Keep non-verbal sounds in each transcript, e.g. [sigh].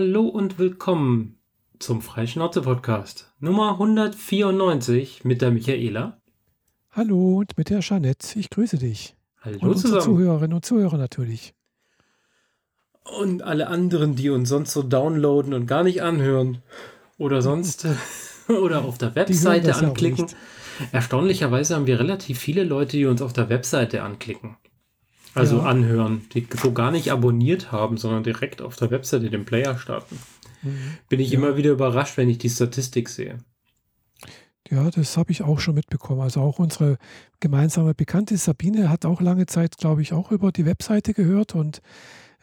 Hallo und willkommen zum Freischnauze-Podcast Nummer 194 mit der Michaela. Hallo und mit der Jeanette. Ich grüße dich. Hallo und unsere zusammen. Zuhörerinnen und Zuhörer natürlich. Und alle anderen, die uns sonst so downloaden und gar nicht anhören. Oder sonst. [laughs] oder auf der Webseite anklicken. Erstaunlicherweise haben wir relativ viele Leute, die uns auf der Webseite anklicken. Also Ja. anhören, die so gar nicht abonniert haben, sondern direkt auf der Webseite den Player starten. Bin ich Ja. immer wieder überrascht, wenn ich die Statistik sehe. Ja, das habe ich auch schon mitbekommen. Also auch unsere gemeinsame Bekannte Sabine hat auch lange Zeit, glaube ich, auch über die Webseite gehört. Und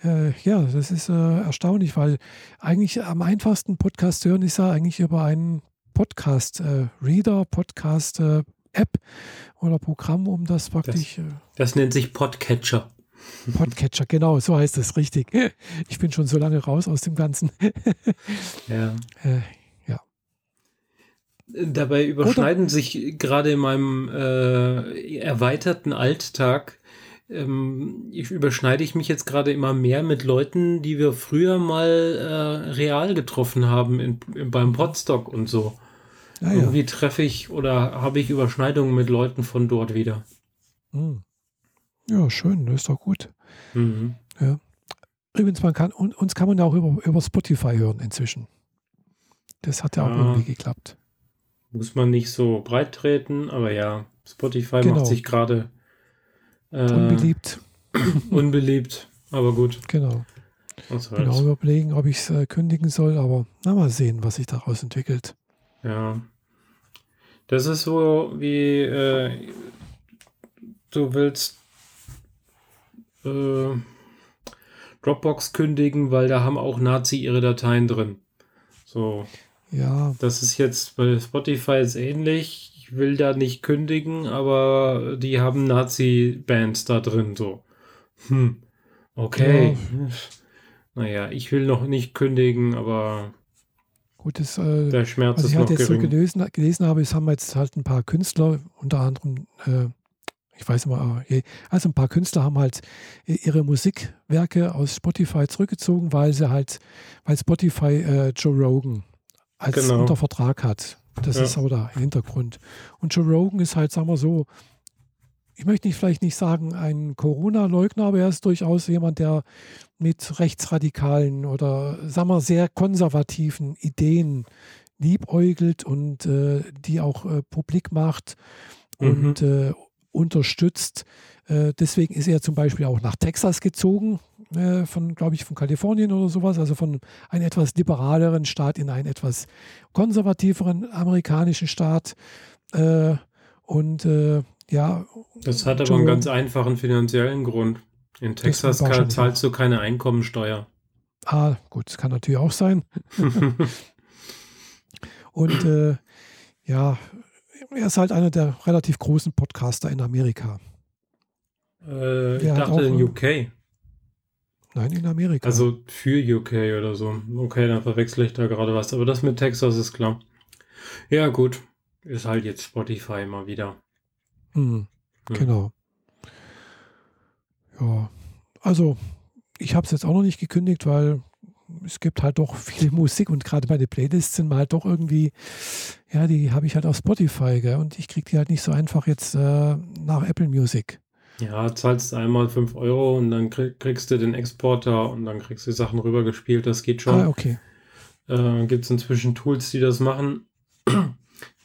äh, ja, das ist äh, erstaunlich, weil eigentlich am einfachsten Podcast hören ist ja eigentlich über einen Podcast-Reader, Podcast-App oder Programm, um das praktisch. äh, Das nennt sich Podcatcher. Podcatcher, genau, so heißt es richtig. [laughs] Ich bin schon so lange raus aus dem Ganzen. [laughs] Ja. Äh, Dabei überschneiden sich gerade in meinem äh, erweiterten Alltag, ähm, ich überschneide ich mich jetzt gerade immer mehr mit Leuten, die wir früher mal äh, real getroffen haben in, in, beim Podstock und so. Ah, ja. Irgendwie treffe ich oder habe ich Überschneidungen mit Leuten von dort wieder. Hm. Ja, schön, das ist doch gut. Mhm. Übrigens, man kann, un- uns kann man ja auch über, über Spotify hören inzwischen. Das hat ja auch irgendwie geklappt. Muss man nicht so breit treten, aber ja, Spotify Genau. macht sich gerade äh, Unbeliebt, [clears throat] unbeliebt, aber gut. genau. Was Bin auch überlegen, ob ich es äh, kündigen soll, aber na mal sehen, was sich daraus entwickelt. Ja. Das ist so wie äh, du willst äh, Dropbox kündigen, weil da haben auch Nazi ihre Dateien drin. So, Ja, das ist jetzt bei Spotify ist ähnlich. Ich will da nicht kündigen, aber die haben Nazi-Bands da drin. So, hm, okay. Naja, ich will noch nicht kündigen, aber gut, das, äh, der Schmerz was ich halt jetzt so gering. gelesen, gelesen habe, es haben jetzt halt ein paar Künstler, unter anderem, äh, ich weiß immer, äh, also ein paar Künstler haben halt äh, ihre Musikwerke aus Spotify zurückgezogen, weil sie halt, weil Spotify äh, Joe Rogan als Genau. unter Vertrag hat. Das Ja. ist aber der Hintergrund. Und Joe Rogan ist halt, sagen wir so, ich möchte nicht, vielleicht nicht sagen ein Corona-Leugner, aber er ist durchaus jemand, der mit rechtsradikalen oder, sagen wir, sehr konservativen Ideen liebäugelt und äh, die auch äh, publik macht und äh, unterstützt. Äh, deswegen ist er zum Beispiel auch nach Texas gezogen, äh, von, glaube ich, von Kalifornien oder sowas, also von einem etwas liberaleren Staat in einen etwas konservativeren amerikanischen Staat. Äh, und ja, Das hat aber Joe einen ganz einfachen finanziellen Grund. In Texas kann, zahlst du keine Einkommensteuer. Ah, gut, das kann natürlich auch sein. [laughs] Und äh, ja, er ist halt einer der relativ großen Podcaster in Amerika. äh, ich dachte auch, in äh, UK. Nein, in Amerika. Also für UK oder so. Okay, dann verwechsel ich da gerade was. Aber das mit Texas ist klar. Ja, gut. Ist halt jetzt Spotify mal wieder. Hm, Hm. genau. Ja, also ich habe es jetzt auch noch nicht gekündigt, weil es gibt halt doch viel [laughs] Musik und gerade meine Playlists sind halt doch irgendwie, ja, die habe ich halt auf Spotify, gell, und ich kriege die halt nicht so einfach jetzt äh, nach Apple Music. Ja, zahlst einmal 5 Euro und dann krieg, kriegst du den Exporter und dann kriegst du die Sachen rübergespielt. Das geht schon. Ah, okay. Äh, Gibt es inzwischen Tools, die das machen.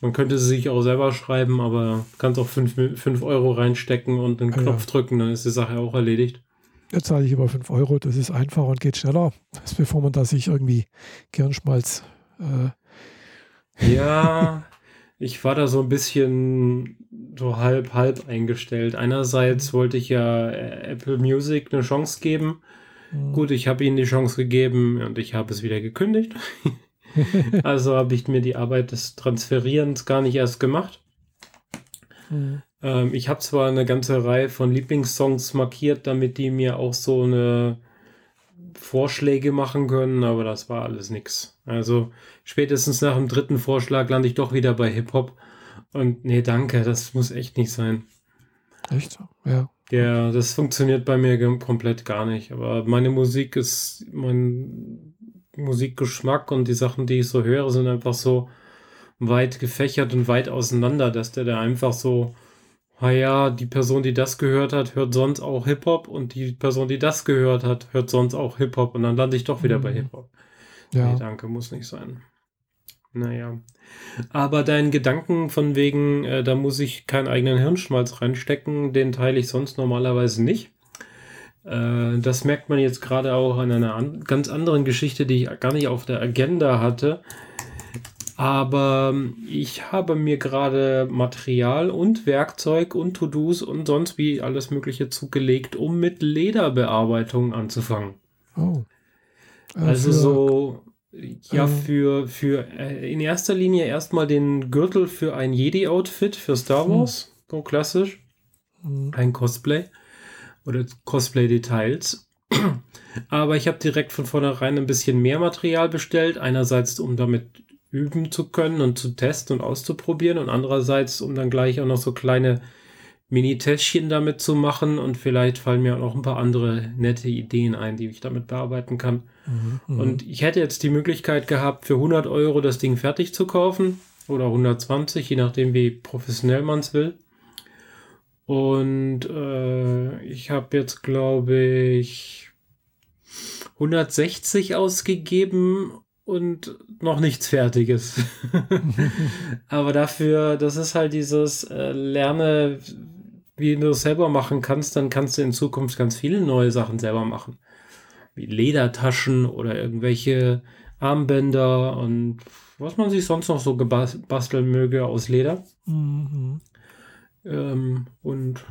Man könnte sie sich auch selber schreiben, aber kannst auch 5 Euro reinstecken und einen ja. Knopf drücken, dann ist die Sache auch erledigt. Jetzt zahle ich über 5 Euro, das ist einfacher und geht schneller, als bevor man da sich irgendwie Gehirnschmalz. Äh, Ja, [laughs] ich war da so ein bisschen so halb, halb eingestellt. Einerseits wollte ich ja äh, Apple Music eine Chance geben. hm, Gut, ich habe ihnen die Chance gegeben und ich habe es wieder gekündigt. [laughs] [laughs] also habe ich mir die Arbeit des Transferierens gar nicht erst gemacht. hm, Ähm, ich habe zwar eine ganze Reihe von Lieblingssongs markiert, damit die mir auch so eine Vorschläge machen können, aber das war alles nix. Also spätestens nach dem dritten Vorschlag lande ich doch wieder bei Hip-Hop. Und nee, danke, das muss echt nicht sein. Echt? Ja. Ja, das funktioniert bei mir komplett gar nicht. Aber meine Musik ist mein, Musikgeschmack und die Sachen, die ich so höre, sind einfach so weit gefächert und weit auseinander, dass der da einfach so, naja, die Person, die das gehört hat, hört sonst auch Hip-Hop und die Person, die das gehört hat, hört sonst auch Hip-Hop und dann lande ich doch wieder mhm. bei Hip-Hop. Ja. Nee, danke, muss nicht sein. Naja. Aber deinen Gedanken von wegen, äh, da muss ich keinen eigenen Hirnschmalz reinstecken, den teile ich sonst normalerweise nicht. Äh, das merkt man jetzt gerade auch an einer an ganz anderen Geschichte, die ich gar nicht auf der Agenda hatte. Aber ich habe mir gerade Material und Werkzeug und To-Dos und sonst wie alles Mögliche zugelegt, um mit Lederbearbeitung anzufangen. Oh. Äh, also so, ja, äh, für, für äh, in erster Linie erstmal den Gürtel für ein Jedi-Outfit für Star hm. Wars, so klassisch. Hm. Ein Cosplay oder Cosplay-Details. Aber ich habe direkt von vornherein ein bisschen mehr Material bestellt. Einerseits, um damit üben zu können und zu testen und auszuprobieren und andererseits, um dann gleich auch noch so kleine Mini-Täschchen damit zu machen und vielleicht fallen mir auch noch ein paar andere nette Ideen ein, die ich damit bearbeiten kann. Mhm, mhm. und ich hätte jetzt die Möglichkeit gehabt, für 100 Euro das Ding fertig zu kaufen oder 120, je nachdem, wie professionell man es will. Und äh, ich habe jetzt, glaube ich, 160 ausgegeben und noch nichts Fertiges. [laughs] Aber dafür, das ist halt dieses äh, Lerne, wie du es selber machen kannst, dann kannst du in Zukunft ganz viele neue Sachen selber machen. Wie Ledertaschen oder irgendwelche Armbänder und was man sich sonst noch so gebasteln möge aus Leder. Mhm. Ähm, und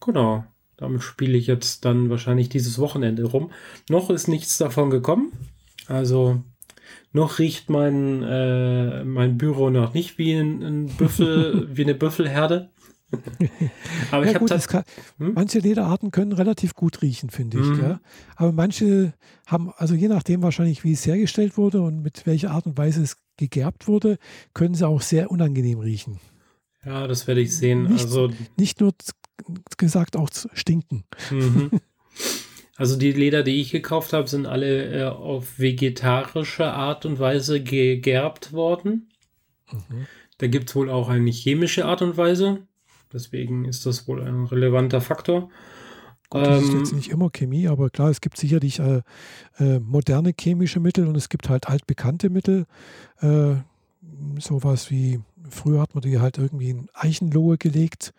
genau, damit spiele ich jetzt dann wahrscheinlich dieses Wochenende rum. Noch ist nichts davon gekommen. Also noch riecht mein, äh, mein Büro noch nicht wie ein, ein Büffel, [laughs] wie eine Büffelherde. [laughs] Aber ja, ich habe kann, hm? manche Lederarten können relativ gut riechen, finde ich. Mhm. Aber manche haben, also je nachdem wahrscheinlich, wie es hergestellt wurde und mit welcher Art und Weise es gegerbt wurde, können sie auch sehr unangenehm riechen. Ja, das werde ich sehen. Nicht, also nicht nur gesagt, auch stinken. Mhm. [laughs] Also die Leder, die ich gekauft habe, sind alle äh, auf vegetarische Art und Weise gegerbt worden. Mhm. Da gibt es wohl auch eine chemische Art und Weise. Deswegen ist das wohl ein relevanter Faktor. Gut, das ähm, ist jetzt nicht immer Chemie, aber klar, es gibt sicherlich äh, äh, moderne chemische Mittel und es gibt halt altbekannte Mittel. Äh, sowas wie früher hat man die halt irgendwie in Eichenlohe gelegt.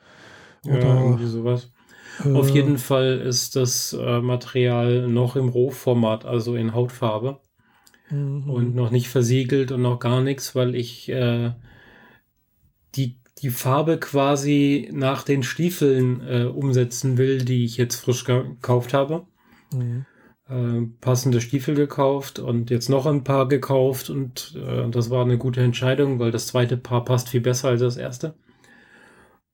Oder, ja, irgendwie sowas. Äh, Auf jeden Fall ist das äh, Material noch im Rohformat, also in Hautfarbe. Mhm. Und noch nicht versiegelt und noch gar nichts, weil ich äh, die, die Farbe quasi nach den Stiefeln äh, umsetzen will, die ich jetzt frisch gekauft habe. Mhm. Äh, passende Stiefel gekauft und jetzt noch ein paar gekauft und äh, das war eine gute Entscheidung, weil das zweite Paar passt viel besser als das erste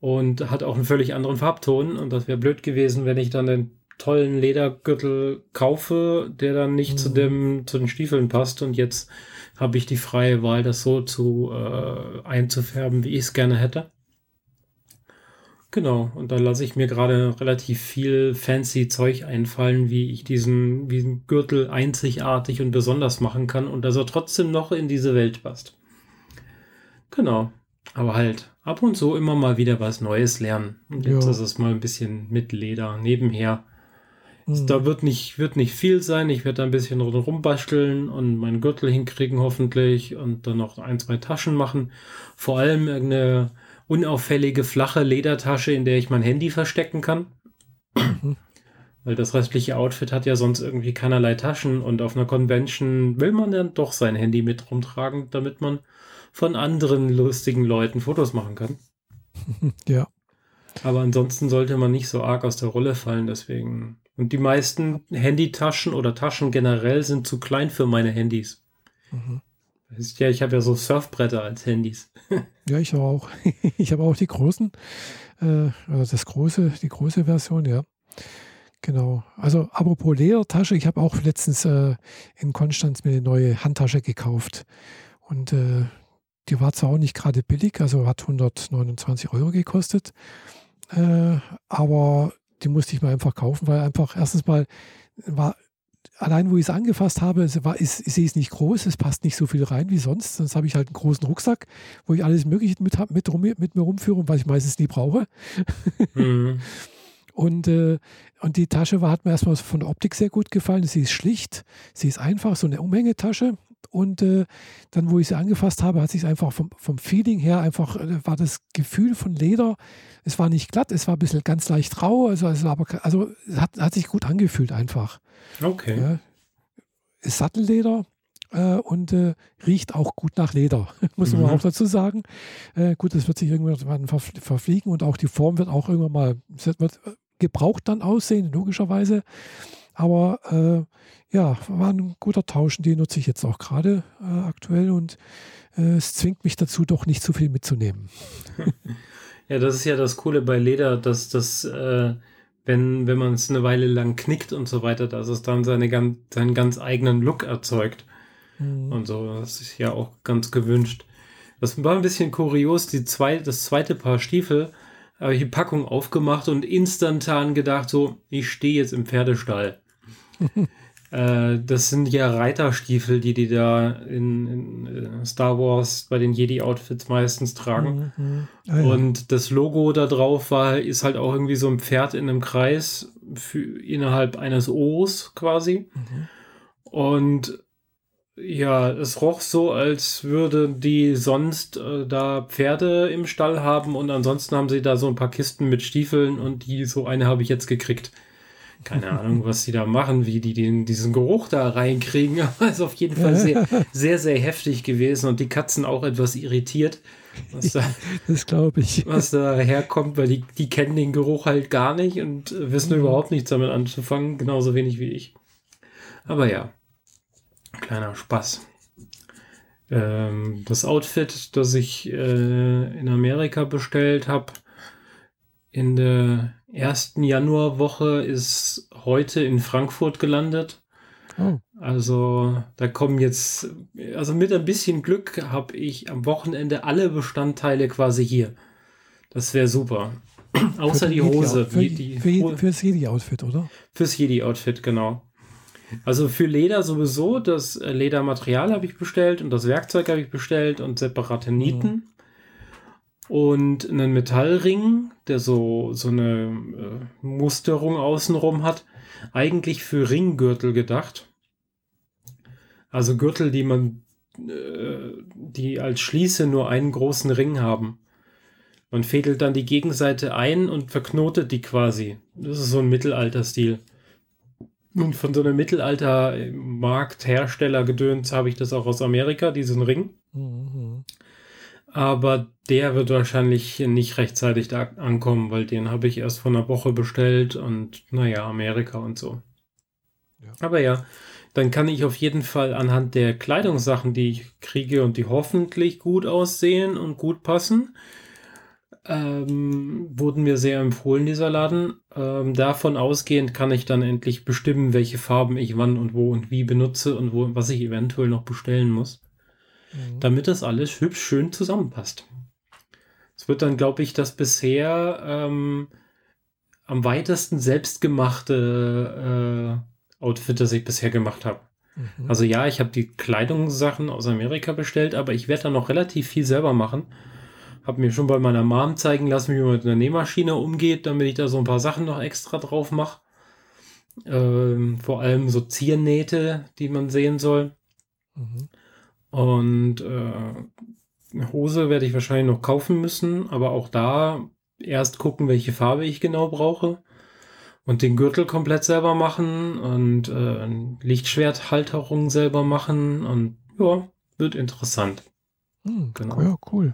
und hat auch einen völlig anderen Farbton und das wäre blöd gewesen, wenn ich dann den tollen Ledergürtel kaufe, der dann nicht mhm. zu dem zu den Stiefeln passt und jetzt habe ich die freie Wahl, das so zu äh, einzufärben, wie ich es gerne hätte. Genau, und da lasse ich mir gerade relativ viel fancy Zeug einfallen, wie ich diesen, diesen Gürtel einzigartig und besonders machen kann und dass er trotzdem noch in diese Welt passt. Genau, aber halt ab und zu immer mal wieder was Neues lernen. Und jetzt ja. ist es mal ein bisschen mit Leder nebenher. Mhm. Da wird nicht, wird nicht viel sein. Ich werde da ein bisschen rumbasteln und meinen Gürtel hinkriegen hoffentlich und dann noch ein, zwei Taschen machen. Vor allem irgendeine unauffällige, flache Ledertasche, in der ich mein Handy verstecken kann. Mhm. Weil das restliche Outfit hat ja sonst irgendwie keinerlei Taschen und auf einer Convention will man dann doch sein Handy mit rumtragen, damit man von anderen lustigen Leuten Fotos machen kann. [laughs] Ja. Aber ansonsten sollte man nicht so arg aus der Rolle fallen, deswegen. Und die meisten Handytaschen oder Taschen generell sind zu klein für meine Handys. Mhm. Ja, ich habe ja so Surfbretter als Handys. [laughs] ja, ich auch. [laughs] Ich habe auch die großen, äh, also das große, die große Version, ja. Genau. Also apropos Ledertasche, ich habe auch letztens äh, in Konstanz mir eine neue Handtasche gekauft. Und äh, die war zwar auch nicht gerade billig, also hat 129 Euro gekostet. Äh, aber die musste ich mir einfach kaufen, weil einfach erstens mal war allein wo ich es angefasst habe, es war, ist, sie ist nicht groß, es passt nicht so viel rein wie sonst. Sonst habe ich halt einen großen Rucksack, wo ich alles Mögliche mit, mit, rum, mit mir rumführe, was ich meistens nie brauche. Mhm. [laughs] Und, äh, und die Tasche war, hat mir erstmal von der Optik sehr gut gefallen. Sie ist schlicht, sie ist einfach, so eine Umhängetasche. Und äh, dann, wo ich sie angefasst habe, hat sich einfach vom, vom Feeling her einfach, äh, war das Gefühl von Leder, es war nicht glatt, es war ein bisschen ganz leicht rau, also, es aber, also es hat, hat sich gut angefühlt einfach. Okay. Ja, ist Sattelleder, äh, und äh, riecht auch gut nach Leder, [laughs] muss man mhm. auch dazu sagen. Äh, gut, das wird sich irgendwann verfliegen und auch die Form wird auch irgendwann mal, wird gebraucht dann aussehen, logischerweise. Aber äh, ja, war ein guter Tausch, den nutze ich jetzt auch gerade äh, aktuell und äh, es zwingt mich dazu, doch nicht zu viel mitzunehmen. [laughs] ja, das ist ja das Coole bei Leder, dass das, äh, wenn, wenn man es eine Weile lang knickt und so weiter, dass es dann seine, seinen ganz eigenen Look erzeugt. Mhm. Und so, das ist ja auch ganz gewünscht. Das war ein bisschen kurios, die zwei, das zweite Paar Stiefel habe ich die Packung aufgemacht und instantan gedacht, so, ich stehe jetzt im Pferdestall. [laughs] äh, das sind ja Reiterstiefel, die die da in, in äh, Star Wars bei den Jedi-Outfits meistens tragen. Mhm. Ah, ja. Und das Logo da drauf war, ist halt auch irgendwie so ein Pferd in einem Kreis für, innerhalb eines O's quasi. Mhm. Und ja, es roch so, als würden die sonst äh, da Pferde im Stall haben und ansonsten haben sie da so ein paar Kisten mit Stiefeln und die, so eine habe ich jetzt gekriegt. Keine Ahnung, was sie da machen, wie die den, diesen Geruch da reinkriegen, [laughs] aber es ist auf jeden Fall sehr, sehr, sehr heftig gewesen und die Katzen auch etwas irritiert. Was da, [laughs] das glaube ich. Was da herkommt, weil die, die kennen den Geruch halt gar nicht und wissen mhm. überhaupt nichts damit anzufangen, genauso wenig wie ich. Aber ja, Kleiner Spaß. Ähm, das Outfit, das ich äh, in Amerika bestellt habe, in der ersten Januarwoche ist heute in Frankfurt gelandet. Oh. Also da kommen jetzt, also mit ein bisschen Glück habe ich am Wochenende alle Bestandteile quasi hier. Das wäre super. [clears throat] Außer die Hose. Für, die, die, für, fürs Jedi-Outfit, oder? Fürs Jedi-Outfit, genau. Also für Leder sowieso, das äh, Ledermaterial habe ich bestellt und das Werkzeug habe ich bestellt und separate Nieten. Und einen Metallring, der so, so eine äh, Musterung außenrum hat. Eigentlich für Ringgürtel gedacht. Also Gürtel, die man, äh, die als Schließe nur einen großen Ring haben. Man fädelt dann die Gegenseite ein und verknotet die quasi. Das ist so ein Mittelalterstil. Und von so einem Mittelalter-Markthersteller-Gedöns habe ich das auch aus Amerika, diesen Ring. Mhm. Aber der wird wahrscheinlich nicht rechtzeitig da ankommen, weil den habe ich erst vor einer Woche bestellt und naja, Amerika und so. Ja. Aber ja, dann kann ich auf jeden Fall anhand der Kleidungssachen, die ich kriege und die hoffentlich gut aussehen und gut passen, ähm, wurden mir sehr empfohlen, dieser Laden. Ähm, davon ausgehend kann ich dann endlich bestimmen, welche Farben ich wann und wo und wie benutze und wo, was ich eventuell noch bestellen muss, mhm. damit das alles hübsch schön zusammenpasst. Es wird dann, glaube ich, das bisher ähm, am weitesten selbstgemachte äh, Outfit, das ich bisher gemacht habe. Mhm. Also ja, ich habe die Kleidungssachen aus Amerika bestellt, aber ich werde da noch relativ viel selber machen habe mir schon bei meiner Mom zeigen lassen, wie man mit einer Nähmaschine umgeht, damit ich da so ein paar Sachen noch extra drauf mache. Ähm, vor allem so Ziernähte, die man sehen soll. Mhm. Und äh, eine Hose werde ich wahrscheinlich noch kaufen müssen, aber auch da erst gucken, welche Farbe ich genau brauche. Und den Gürtel komplett selber machen und äh, Lichtschwerthalterung selber machen. Und ja, wird interessant. Mhm, genau. Ja, cool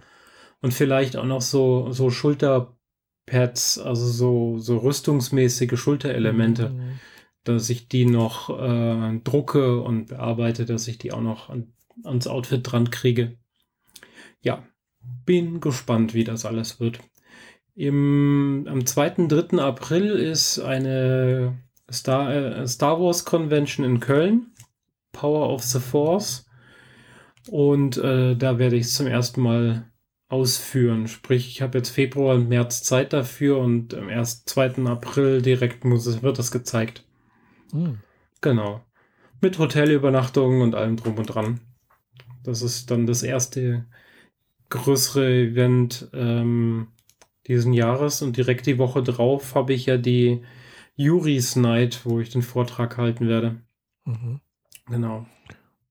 und vielleicht auch noch so, so Schulterpads, also so, so rüstungsmäßige Schulterelemente, mhm. dass ich die noch äh, drucke und bearbeite, dass ich die auch noch an, ans Outfit dran kriege. Ja, bin gespannt, wie das alles wird. Im, am 2. 3. April ist eine Star, äh, Star Wars Convention in Köln, Power of the Force. Und äh, da werde ich zum ersten Mal ausführen. Sprich, ich habe jetzt Februar und März Zeit dafür und am 1. 2. April direkt muss es, wird das gezeigt. Mhm. Genau. Mit Hotelübernachtungen und allem drum und dran. Das ist dann das erste größere Event ähm, diesen Jahres und direkt die Woche drauf habe ich ja die Juris Night, wo ich den Vortrag halten werde. Mhm. Genau.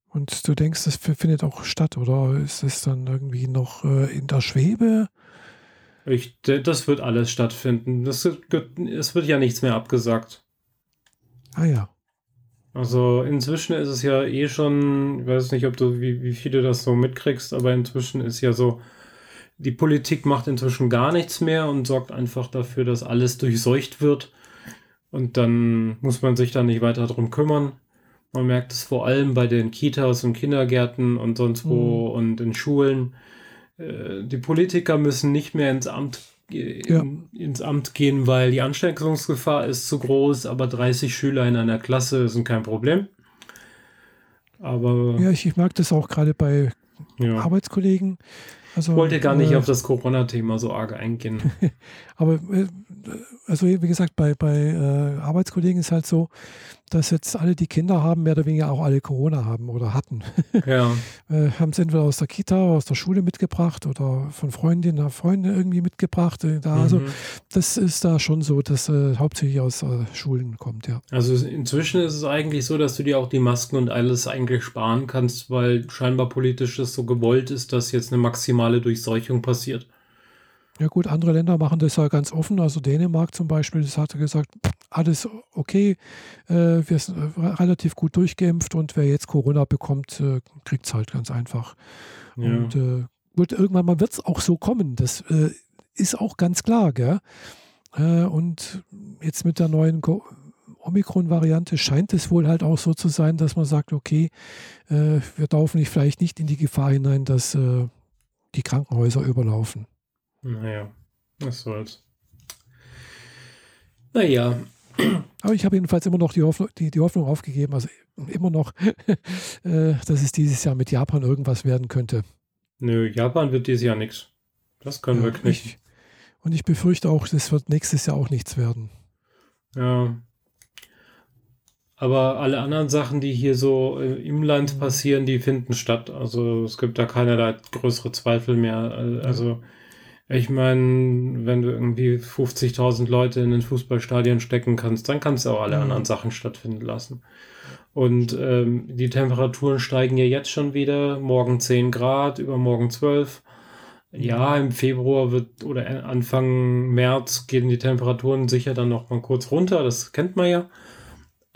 Und du denkst, das findet auch statt, oder ist es dann irgendwie noch äh, in der Schwebe? Ich, das wird alles stattfinden. Das, es wird ja nichts mehr abgesagt. Ah ja. Also inzwischen ist es ja eh schon, ich weiß nicht, ob du, wie, wie viel du das so mitkriegst, aber inzwischen ist ja so, die Politik macht inzwischen gar nichts mehr und sorgt einfach dafür, dass alles durchseucht wird. Und dann muss man sich da nicht weiter drum kümmern. Man merkt es vor allem bei den Kitas und Kindergärten und sonst wo mhm. und in Schulen. Äh, die Politiker müssen nicht mehr ins Amt, ja. ins Amt gehen, weil die Ansteckungsgefahr ist zu groß, aber 30 Schüler in einer Klasse sind kein Problem. Aber ja, ich, ich mag das auch gerade bei ja. Arbeitskollegen. Also, ich wollte gar nicht äh, auf das Corona-Thema so arg eingehen. [laughs] aber äh, also wie gesagt, bei, bei äh, Arbeitskollegen ist halt so, dass jetzt alle, die Kinder haben, mehr oder weniger auch alle Corona haben oder hatten. [laughs] Ja. äh, haben es entweder aus der Kita, aus der Schule mitgebracht oder von Freundinnen, Freunden irgendwie mitgebracht. Äh, da, also mhm. Also das ist da schon so, dass äh, hauptsächlich aus äh, Schulen kommt, ja. Also inzwischen ist es eigentlich so, dass du dir auch die Masken und alles eigentlich sparen kannst, weil scheinbar politisch es so gewollt ist, dass jetzt eine maximale Durchseuchung passiert. Ja gut, andere Länder machen das ja ganz offen. Also Dänemark zum Beispiel, das hat gesagt, alles okay, äh, wir sind relativ gut durchgeimpft und wer jetzt Corona bekommt, äh, kriegt es halt ganz einfach. Ja. Und äh, gut, irgendwann mal wird es auch so kommen. Das äh, ist auch ganz klar, gell? Äh, und jetzt mit der neuen Omikron-Variante scheint es wohl halt auch so zu sein, dass man sagt, okay, wir laufen nicht, vielleicht nicht in die Gefahr hinein, dass die Krankenhäuser überlaufen. Naja, was soll's. Naja. Aber ich habe jedenfalls immer noch die Hoffnung, die, die Hoffnung aufgegeben, also immer noch, [laughs] äh, dass es dieses Jahr mit Japan irgendwas werden könnte. Nö, Japan wird dieses Jahr nichts. Das können ja, wir nicht. Ich, und ich befürchte auch, das wird nächstes Jahr auch nichts werden. Ja. Aber alle anderen Sachen, die hier so äh, im Land mhm. passieren, die finden statt. Also es gibt da keinerlei größere Zweifel mehr. Also ja ich meine, wenn du irgendwie 50.000 Leute in ein Fußballstadion stecken kannst, dann kannst du auch alle mhm. anderen Sachen stattfinden lassen. Und ähm, die Temperaturen steigen ja jetzt schon wieder. Morgen 10 Grad, übermorgen 12. Ja, im Februar wird oder Anfang März gehen die Temperaturen sicher dann noch mal kurz runter. Das kennt man ja.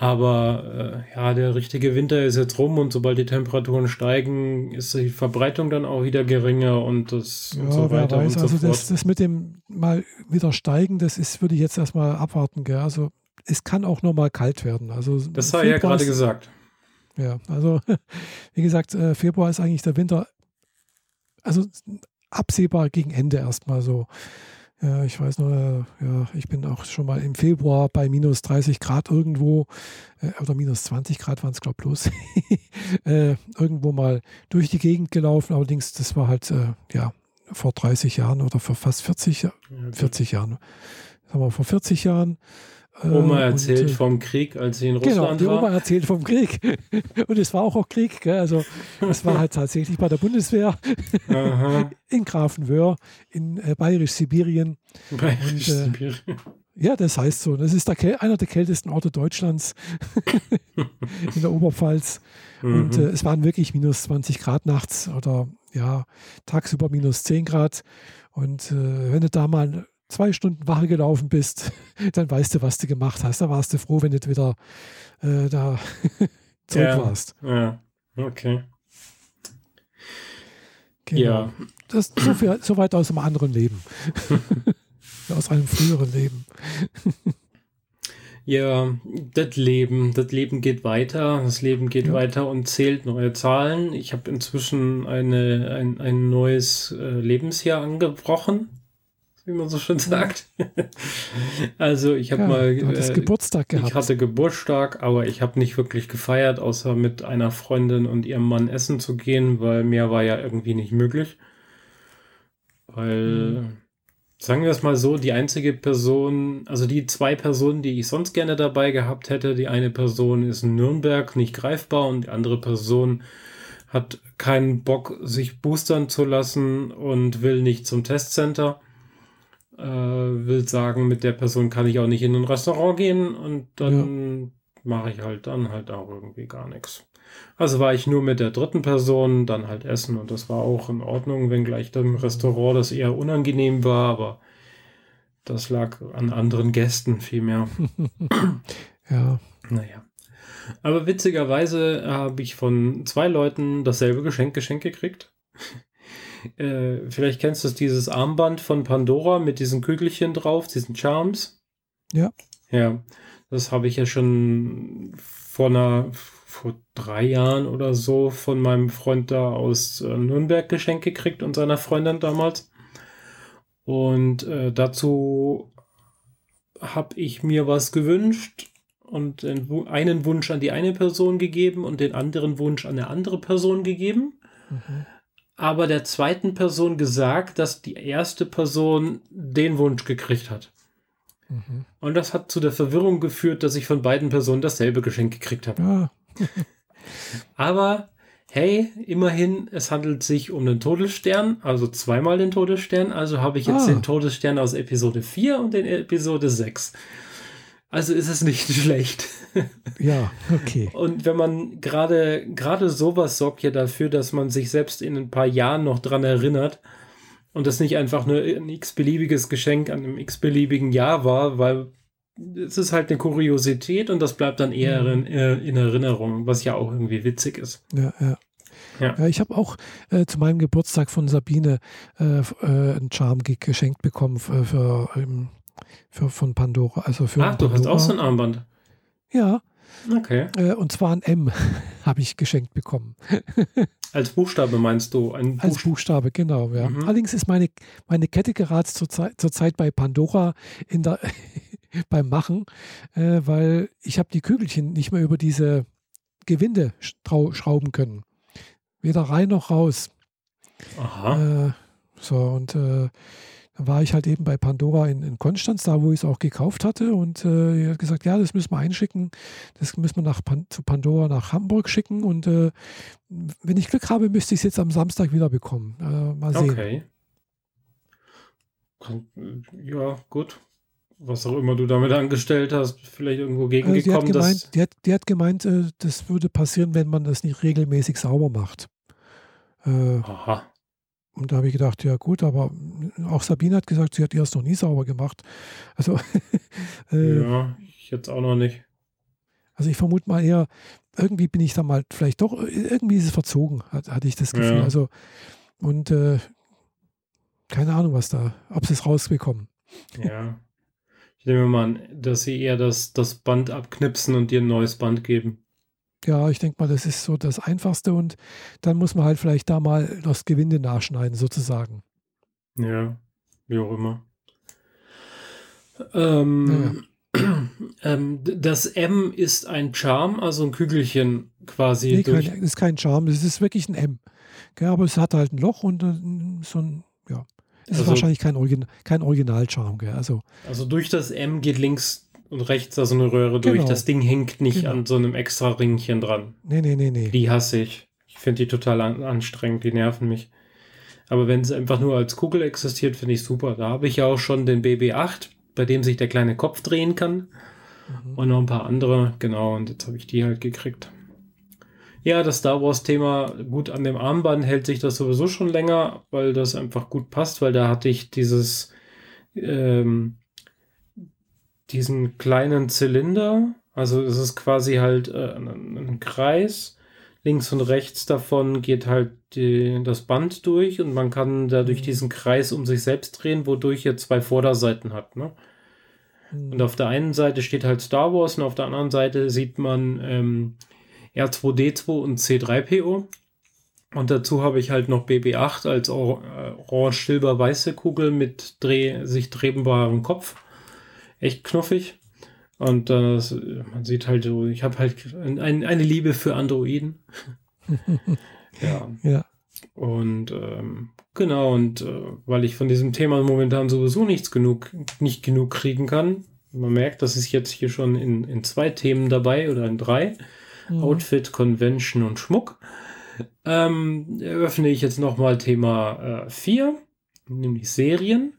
Aber äh, ja, der richtige Winter ist jetzt rum und sobald die Temperaturen steigen, ist die Verbreitung dann auch wieder geringer und das ja, und so weiter. Und so also fort. Das, das mit dem mal wieder steigen, das ist, würde ich jetzt erstmal abwarten. Gell? Also es kann auch noch mal kalt werden. Also das habe ich ja gerade gesagt. Ja, also [laughs] wie gesagt, äh, Februar ist eigentlich der Winter, also absehbar gegen Ende erstmal so. Ja, ich weiß nur, ja, ich bin auch schon mal im Februar bei minus 30 Grad irgendwo, äh, oder minus 20 Grad waren es, glaube ich, bloß, [laughs] äh, irgendwo mal durch die Gegend gelaufen. Allerdings, das war halt, äh, ja, vor 30 Jahren oder vor fast 40, 40 Jahren. Sagen wir, vor 40 Jahren Oma äh, erzählt und, äh, vom Krieg, als sie in genau, Russland genau. Die Oma erzählt vom Krieg. [laughs] Und es war auch, auch Krieg. Gell? Also es war halt tatsächlich bei der Bundeswehr [laughs] in Grafenwöhr, in äh, Bayerisch-Sibirien. Bayerisch-Sibirien. Äh, ja, das heißt so. Das ist der, einer der kältesten Orte Deutschlands [laughs] in der Oberpfalz. Mhm. Und äh, es waren wirklich minus 20 Grad nachts oder ja, tagsüber minus 10 Grad. Und äh, wenn du da mal zwei Stunden Wache gelaufen bist, [laughs] dann weißt du, was du gemacht hast. Da warst du froh, wenn du wieder äh, da [laughs] zurück ja, warst. Ja, okay. Genau. Ja. Das so, viel, so weit aus einem anderen Leben. [laughs] aus einem früheren Leben. ja, das Leben, das Leben geht weiter, das Leben geht ja. weiter und zählt neue Zahlen. Ich habe inzwischen eine, ein, ein neues äh, Lebensjahr angebrochen wie man so schön sagt. [laughs] also ich habe ja, mal äh, Geburtstag gehabt. Ich hatte Geburtstag, aber ich habe nicht wirklich gefeiert, außer mit einer Freundin und ihrem Mann essen zu gehen, weil mehr war ja irgendwie nicht möglich. Weil mhm. sagen wir es mal so, die einzige Person, also die zwei Personen, die ich sonst gerne dabei gehabt hätte, die eine Person ist in Nürnberg nicht greifbar und die andere Person hat keinen Bock, sich boostern zu lassen und will nicht zum Testcenter. Äh, will sagen, mit der Person kann ich auch nicht in ein Restaurant gehen und dann ja. mache ich halt dann halt auch irgendwie gar nichts. Also war ich nur mit der dritten Person, dann halt essen und das war auch in Ordnung, wenngleich dem Restaurant das eher unangenehm war, aber das lag an anderen Gästen vielmehr. [laughs] ja. Naja. Aber witzigerweise habe ich von zwei Leuten dasselbe Geschenk geschenkt gekriegt. Äh, vielleicht kennst du dieses Armband von Pandora mit diesen Kügelchen drauf, diesen Charms. Ja. Ja, das habe ich ja schon vor einer vor drei Jahren oder so von meinem Freund da aus äh, Nürnberg geschenkt gekriegt und seiner Freundin damals. Und äh, dazu habe ich mir was gewünscht und einen Wunsch an die eine Person gegeben und den anderen Wunsch an eine andere Person gegeben. Mhm. Aber der zweiten Person gesagt, dass die erste Person den Wunsch gekriegt hat. Mhm. Und das hat zu der Verwirrung geführt, dass ich von beiden Personen dasselbe Geschenk gekriegt habe. Ja. [laughs] Aber hey, immerhin, es handelt sich um den Todesstern, also zweimal den Todesstern. Also habe ich jetzt ah. den Todesstern aus Episode 4 und den Episode 6. Also ist es nicht [laughs] schlecht. Ja, okay. Und wenn man gerade, gerade sowas sorgt ja dafür, dass man sich selbst in ein paar Jahren noch dran erinnert und das nicht einfach nur ein x-beliebiges Geschenk an einem x-beliebigen Jahr war, weil es ist halt eine Kuriosität und das bleibt dann eher mhm. in, äh, in, Erinnerung, was ja auch irgendwie witzig ist. Ja, ja. Ja. ich habe auch äh, zu meinem Geburtstag von Sabine äh, äh einen Charm-Gig geschenkt bekommen für, für, ähm, für, von Pandora. Also für Ach, du hast auch so ein Armband. Ja. Okay. Äh, und zwar ein M [laughs] habe ich geschenkt bekommen. [laughs] Als Buchstabe meinst du? Ein Buch Als Buchstabe, genau, ja. Mhm. Allerdings ist meine, meine Kette gerade zur, Zeit, zur Zeit bei Pandora in der, [laughs] beim Machen, äh, weil ich habe die Kügelchen nicht mehr über diese Gewinde schrauben können. Weder rein noch raus. Aha. Äh, so, und äh, dann war ich halt eben bei Pandora in, in Konstanz, da wo ich es auch gekauft hatte. Und äh, er hat gesagt, ja, das müssen wir einschicken. Das müssen wir nach Pan zu Pandora nach Hamburg schicken. Und äh, wenn ich Glück habe, müsste ich es jetzt am Samstag wieder bekommen. Äh, mal sehen. Okay. Ja, gut was auch immer du damit angestellt hast, vielleicht irgendwo gegengekommen. Äh, die, hat gemeint, die, hat, die hat gemeint, äh, das würde passieren, wenn man das nicht regelmäßig sauber macht. Äh, Aha. Und da habe ich gedacht, ja gut, aber auch Sabine hat gesagt, sie hat erst noch nie sauber gemacht. Also [laughs] äh, ja, ich jetzt auch noch nicht. Also ich vermute mal eher, irgendwie bin ich da mal vielleicht doch, irgendwie ist es verzogen, hat, hatte ich das Gefühl. Ja. Also und äh, keine Ahnung, was da, ob sie es rausbekommen. Ja. Ich nehme mal an, dass sie eher das, das Band abknipsen und dir ein neues Band geben. Ja, ich denke mal, das ist so das Einfachste und dann muss man halt vielleicht da mal das Gewinde nachschneiden, sozusagen. Ja, wie auch immer. Ähm, ja. [clears throat] ähm, das M ist ein Charm, also ein Kügelchen quasi. Nee, durch. Kein, ist kein Charm, es ist wirklich ein M. Ja, aber es hat halt ein Loch und so ein, ja. Das also, ist wahrscheinlich kein, Origin kein Originalcharme, gell? Also, also durch das M geht links und rechts da so eine Röhre genau. durch. Das Ding hängt nicht genau. an so einem extra Ringchen dran. Nee, nee, nee, nee. Die hasse ich. Ich finde die total an anstrengend, die nerven mich. Aber wenn es einfach nur als Kugel existiert, finde ich super. Da habe ich ja auch schon den BB8, bei dem sich der kleine Kopf drehen kann. Mhm. Und noch ein paar andere, genau. Und jetzt habe ich die halt gekriegt. Ja, das Star Wars-Thema, gut, an dem Armband hält sich das sowieso schon länger, weil das einfach gut passt, weil da hatte ich dieses, ähm, diesen kleinen Zylinder. Also es ist quasi halt äh, ein, Kreis. Links und rechts davon geht halt die, das Band durch und man kann dadurch mhm. diesen Kreis um sich selbst drehen, wodurch er zwei Vorderseiten hat. Ne? Mhm. Und auf der einen Seite steht halt Star Wars und auf der anderen Seite sieht man ähm, R2D2 und C3PO. Und dazu habe ich halt noch BB8 als orange-silber-weiße Kugel mit dreh sich drehbarem Kopf. Echt knuffig. Und äh, man sieht halt so, ich habe halt ein, eine Liebe für Androiden. [laughs] ja. ja. Und ähm, genau, und äh, weil ich von diesem Thema momentan sowieso nichts genug, nicht genug kriegen kann, man merkt, das ist jetzt hier schon in, in zwei Themen dabei oder in drei. Mhm. Outfit, Convention und Schmuck. Ähm, eröffne ich jetzt nochmal Thema 4, äh, nämlich Serien.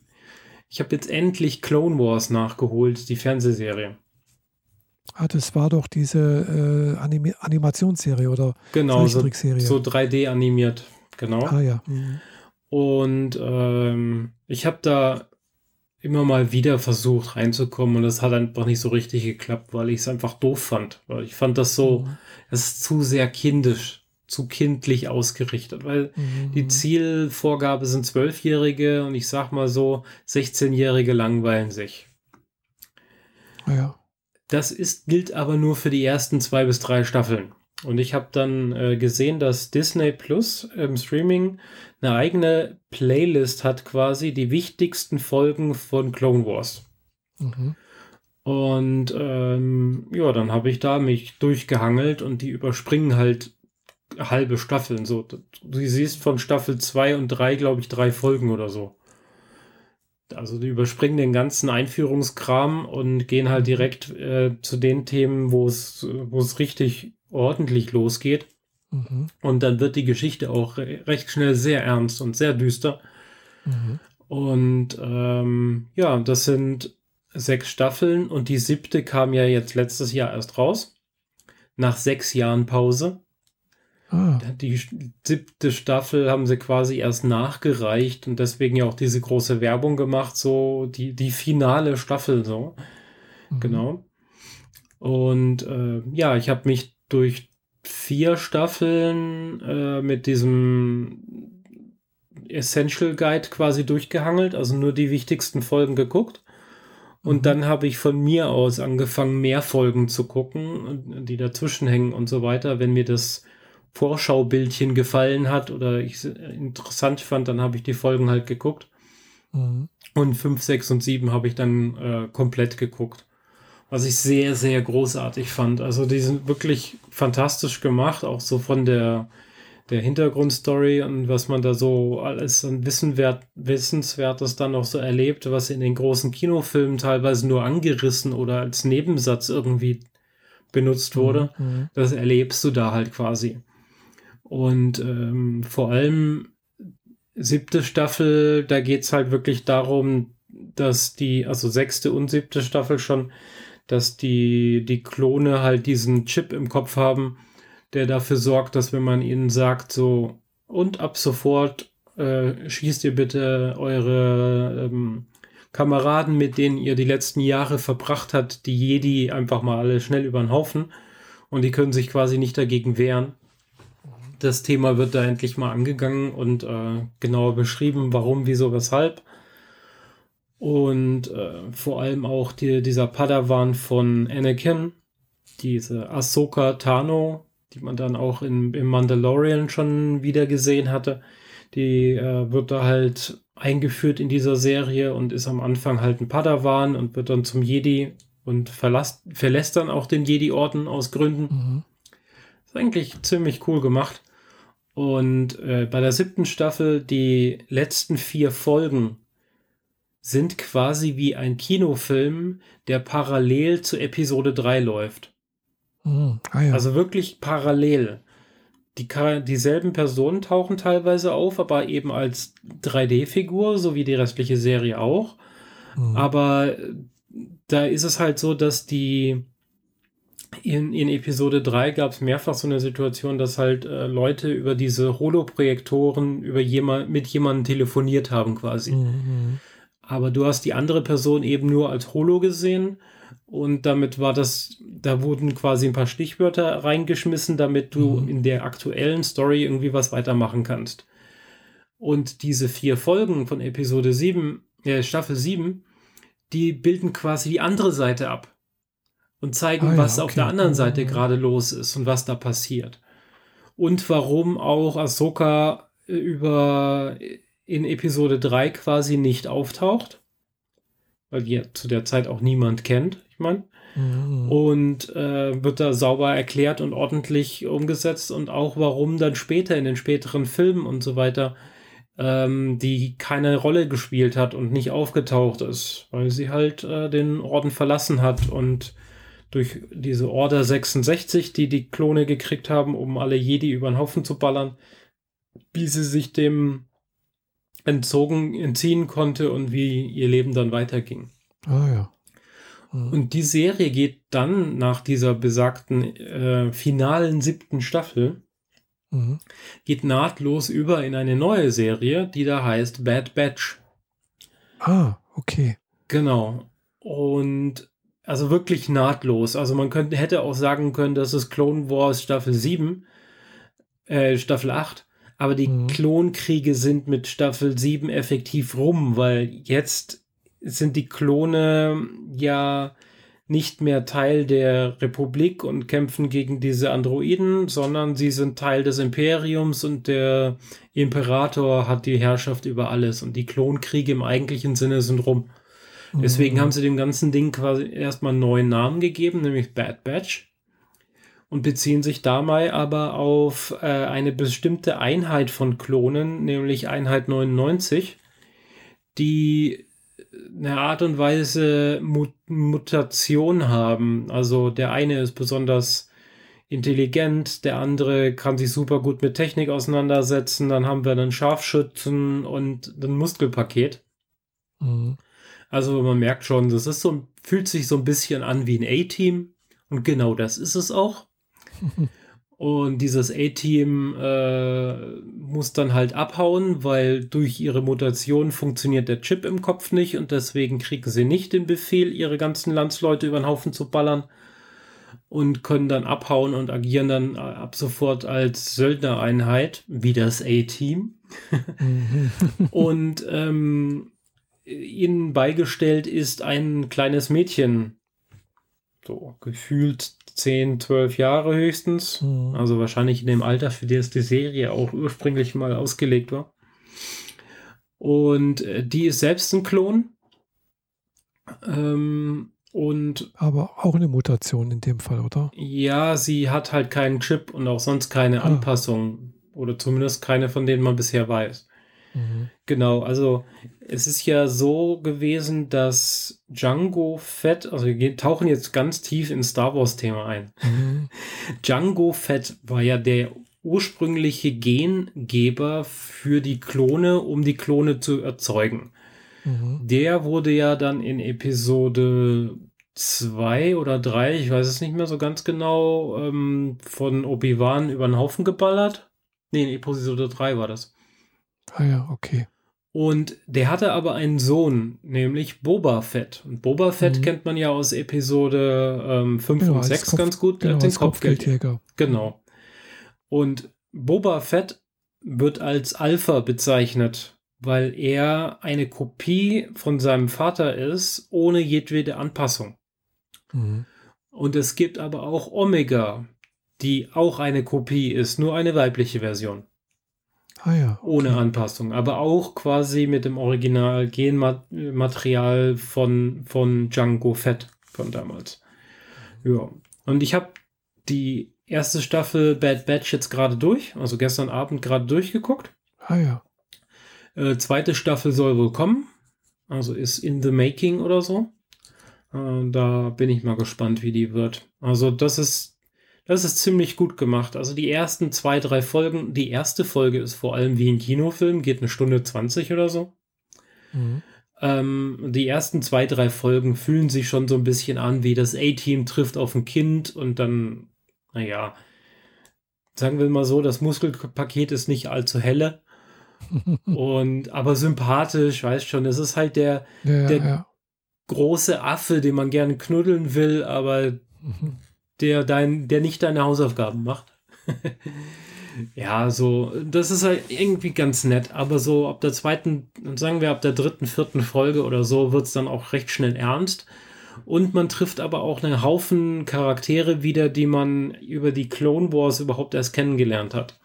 Ich habe jetzt endlich Clone Wars nachgeholt, die Fernsehserie. Ah, das war doch diese äh, Anim Animationsserie oder genau, so, so 3D animiert, genau. Ah ja. Mhm. Und ähm, ich habe da immer mal wieder versucht reinzukommen und das hat einfach nicht so richtig geklappt, weil ich es einfach doof fand. Weil ich fand das so, mhm. es ist zu sehr kindisch, zu kindlich ausgerichtet, weil mhm. die Zielvorgabe sind Zwölfjährige und ich sag mal so, 16-Jährige langweilen sich. Ja. Das ist, gilt aber nur für die ersten zwei bis drei Staffeln. Und ich habe dann äh, gesehen, dass Disney Plus im Streaming eine eigene Playlist hat, quasi die wichtigsten Folgen von Clone Wars. Mhm. Und ähm, ja, dann habe ich da mich durchgehangelt und die überspringen halt halbe Staffeln. So, du siehst von Staffel 2 und 3, glaube ich, drei Folgen oder so. Also die überspringen den ganzen Einführungskram und gehen halt direkt äh, zu den Themen, wo es richtig ordentlich losgeht. Mhm. Und dann wird die Geschichte auch recht schnell sehr ernst und sehr düster. Mhm. Und ähm, ja, das sind sechs Staffeln und die siebte kam ja jetzt letztes Jahr erst raus. Nach sechs Jahren Pause. Ah. Die siebte Staffel haben sie quasi erst nachgereicht und deswegen ja auch diese große Werbung gemacht, so die, die finale Staffel so. Mhm. Genau. Und äh, ja, ich habe mich durch vier Staffeln äh, mit diesem Essential Guide quasi durchgehangelt, also nur die wichtigsten Folgen geguckt. Und mhm. dann habe ich von mir aus angefangen, mehr Folgen zu gucken, die dazwischen hängen und so weiter. Wenn mir das Vorschaubildchen gefallen hat oder ich es interessant fand, dann habe ich die Folgen halt geguckt. Mhm. Und 5, 6 und 7 habe ich dann äh, komplett geguckt was ich sehr, sehr großartig fand. Also die sind wirklich fantastisch gemacht, auch so von der, der Hintergrundstory und was man da so alles an Wissenwert, Wissenswertes dann noch so erlebt, was in den großen Kinofilmen teilweise nur angerissen oder als Nebensatz irgendwie benutzt wurde. Mhm. mhm. Das erlebst du da halt quasi. Und ähm, vor allem siebte Staffel, da geht es halt wirklich darum, dass die, also sechste und siebte Staffel schon, dass die, die Klone halt diesen Chip im Kopf haben, der dafür sorgt, dass wenn man ihnen sagt, so, und ab sofort äh, schießt ihr bitte eure ähm, Kameraden, mit denen ihr die letzten Jahre verbracht habt, die Jedi einfach mal alle schnell über den Haufen und die können sich quasi nicht dagegen wehren. Das Thema wird da endlich mal angegangen und äh, genauer beschrieben, warum, wieso, weshalb. Und äh, vor allem auch die, dieser Padawan von Anakin, diese Ahsoka Tano, die man dann auch in, im Mandalorian schon wieder gesehen hatte, die äh, wird da halt eingeführt in dieser Serie und ist am Anfang halt ein Padawan und wird dann zum Jedi und verlasst, verlässt dann auch den Jedi-Orden aus Gründen. Mhm. Ist eigentlich ziemlich cool gemacht. Und äh, bei der siebten Staffel, die letzten vier Folgen sind quasi wie ein Kinofilm, der parallel zu Episode 3 läuft. Mhm. Ah, ja. Also wirklich parallel. Die, dieselben Personen tauchen teilweise auf, aber eben als 3D-Figur, so wie die restliche Serie auch. Mhm. Aber äh, da ist es halt so, dass die in, in Episode 3 gab es mehrfach so eine Situation, dass halt äh, Leute über diese Holoprojektoren über jemand, mit jemandem telefoniert haben quasi. Mhm aber du hast die andere Person eben nur als Holo gesehen und damit war das, da wurden quasi ein paar Stichwörter reingeschmissen, damit du mhm. in der aktuellen Story irgendwie was weitermachen kannst. Und diese vier Folgen von Episode 7, äh, Staffel 7, die bilden quasi die andere Seite ab und zeigen, ah, ja, was okay. auf der anderen Seite mhm. gerade los ist und was da passiert. Und warum auch Ahsoka äh, über in Episode 3 quasi nicht auftaucht, weil die ja zu der Zeit auch niemand kennt. ich meine. Mhm. Und äh, wird da sauber erklärt und ordentlich umgesetzt und auch warum dann später in den späteren Filmen und so weiter ähm, die keine Rolle gespielt hat und nicht aufgetaucht ist, weil sie halt äh, den Orden verlassen hat und durch diese Order 66, die die Klone gekriegt haben, um alle Jedi über den Haufen zu ballern, wie sie sich dem entzogen, entziehen konnte und wie ihr Leben dann weiterging. Ah ja. Mhm. Und die Serie geht dann nach dieser besagten äh, finalen siebten Staffel, mhm. geht nahtlos über in eine neue Serie, die da heißt Bad Batch. Ah, okay. Genau. Und also wirklich nahtlos. Also man könnte, hätte auch sagen können, das ist Clone Wars Staffel 7, äh, Staffel 8. Aber die mhm. Klonkriege sind mit Staffel 7 effektiv rum, weil jetzt sind die Klone ja nicht mehr Teil der Republik und kämpfen gegen diese Androiden, sondern sie sind Teil des Imperiums und der Imperator hat die Herrschaft über alles und die Klonkriege im eigentlichen Sinne sind rum. Deswegen mhm. haben sie dem ganzen Ding quasi erstmal einen neuen Namen gegeben, nämlich Bad Batch. Und beziehen sich dabei aber auf äh, eine bestimmte Einheit von Klonen, nämlich Einheit 99, die eine Art und Weise Mut Mutation haben. Also der eine ist besonders intelligent, der andere kann sich super gut mit Technik auseinandersetzen, dann haben wir einen Scharfschützen und ein Muskelpaket. Mhm. Also man merkt schon, das ist so, fühlt sich so ein bisschen an wie ein A-Team. Und genau das ist es auch. [laughs] Und dieses A-Team äh, muss dann halt abhauen, weil durch ihre Mutation funktioniert der Chip im Kopf nicht und deswegen kriegen sie nicht den Befehl, ihre ganzen Landsleute über den Haufen zu ballern und können dann abhauen und agieren dann ab sofort als Söldnereinheit, wie das A-Team. [laughs] und ähm, ihnen beigestellt ist ein kleines Mädchen. So gefühlt 10, 12 Jahre höchstens. Mhm. Also wahrscheinlich in dem Alter, für das die Serie auch ursprünglich mal ausgelegt war. Und äh, die ist selbst ein Klon. Ähm, und aber auch eine Mutation in dem Fall, oder? Ja, sie hat halt keinen Chip und auch sonst keine ah. Anpassung. Oder zumindest keine, von denen man bisher weiß. Mhm. Genau, also es ist ja so gewesen, dass Django Fett, also wir tauchen jetzt ganz tief ins Star Wars-Thema ein. Mhm. Django Fett war ja der ursprüngliche Gengeber für die Klone, um die Klone zu erzeugen. Mhm. Der wurde ja dann in Episode 2 oder 3, ich weiß es nicht mehr so ganz genau, ähm, von Obi-Wan über den Haufen geballert. Nee, in Episode 3 war das. Ah ja, okay. Und der hatte aber einen Sohn, nämlich Boba Fett. Und Boba Fett mhm. kennt man ja aus Episode ähm, 5 genau, und 6 Kopf, ganz gut, genau, den Kopfgeldjäger. Genau. Und Boba Fett wird als Alpha bezeichnet, weil er eine Kopie von seinem Vater ist, ohne jedwede Anpassung. Mhm. Und es gibt aber auch Omega, die auch eine Kopie ist, nur eine weibliche Version. Ah ja. Okay. Ohne Anpassung, aber auch quasi mit dem Original Genmaterial von, von Django Fett von damals. Ja. Und ich habe die erste Staffel Bad Batch jetzt gerade durch, also gestern Abend gerade durchgeguckt. Ah ja. Äh, zweite Staffel soll wohl kommen, also ist in the making oder so. Äh, da bin ich mal gespannt, wie die wird. Also das ist das ist ziemlich gut gemacht. Also die ersten zwei, drei Folgen, die erste Folge ist vor allem wie ein Kinofilm, geht eine Stunde 20 oder so. Mhm. Ähm, die ersten zwei, drei Folgen fühlen sich schon so ein bisschen an, wie das A-Team trifft auf ein Kind und dann, naja, sagen wir mal so, das Muskelpaket ist nicht allzu helle. [laughs] und aber sympathisch, weißt schon, es ist halt der, ja, der ja. große Affe, den man gerne knuddeln will, aber mhm der, dein, der nicht deine Hausaufgaben macht. [laughs] ja, so, das ist halt irgendwie ganz nett, aber so ab der zweiten, sagen wir ab der dritten, vierten Folge oder so, wird es dann auch recht schnell ernst. Und man trifft aber auch einen Haufen Charaktere wieder, die man über die Clone Wars überhaupt erst kennengelernt hat.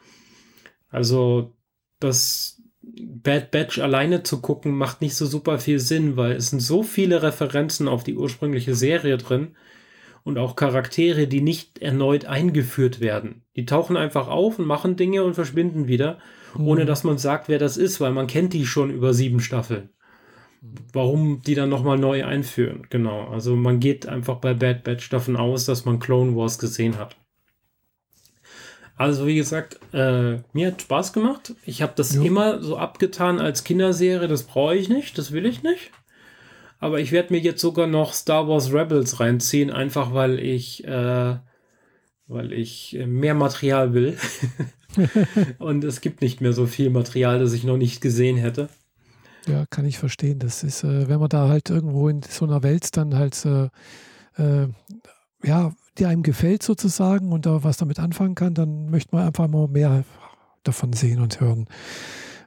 Also, das Bad Batch alleine zu gucken, macht nicht so super viel Sinn, weil es sind so viele Referenzen auf die ursprüngliche Serie drin und auch Charaktere, die nicht erneut eingeführt werden. Die tauchen einfach auf und machen Dinge und verschwinden wieder, mhm. ohne dass man sagt, wer das ist, weil man kennt die schon über sieben Staffeln. Warum die dann nochmal neu einführen? Genau. Also man geht einfach bei Bad Batch davon aus, dass man Clone Wars gesehen hat. Also wie gesagt, äh, mir hat Spaß gemacht. Ich habe das jo. immer so abgetan als Kinderserie. Das brauche ich nicht, das will ich nicht. Aber ich werde mir jetzt sogar noch Star Wars Rebels reinziehen, einfach weil ich, äh, weil ich mehr Material will. [laughs] [laughs] Und es gibt nicht mehr so viel Material, das ich noch nicht gesehen hätte. Ja, kann ich verstehen. Das ist, äh, wenn man da halt irgendwo in so einer Welt dann halt, äh, äh, ja, die einem gefällt sozusagen und da was damit anfangen kann, dann möchte man einfach mal mehr davon sehen und hören.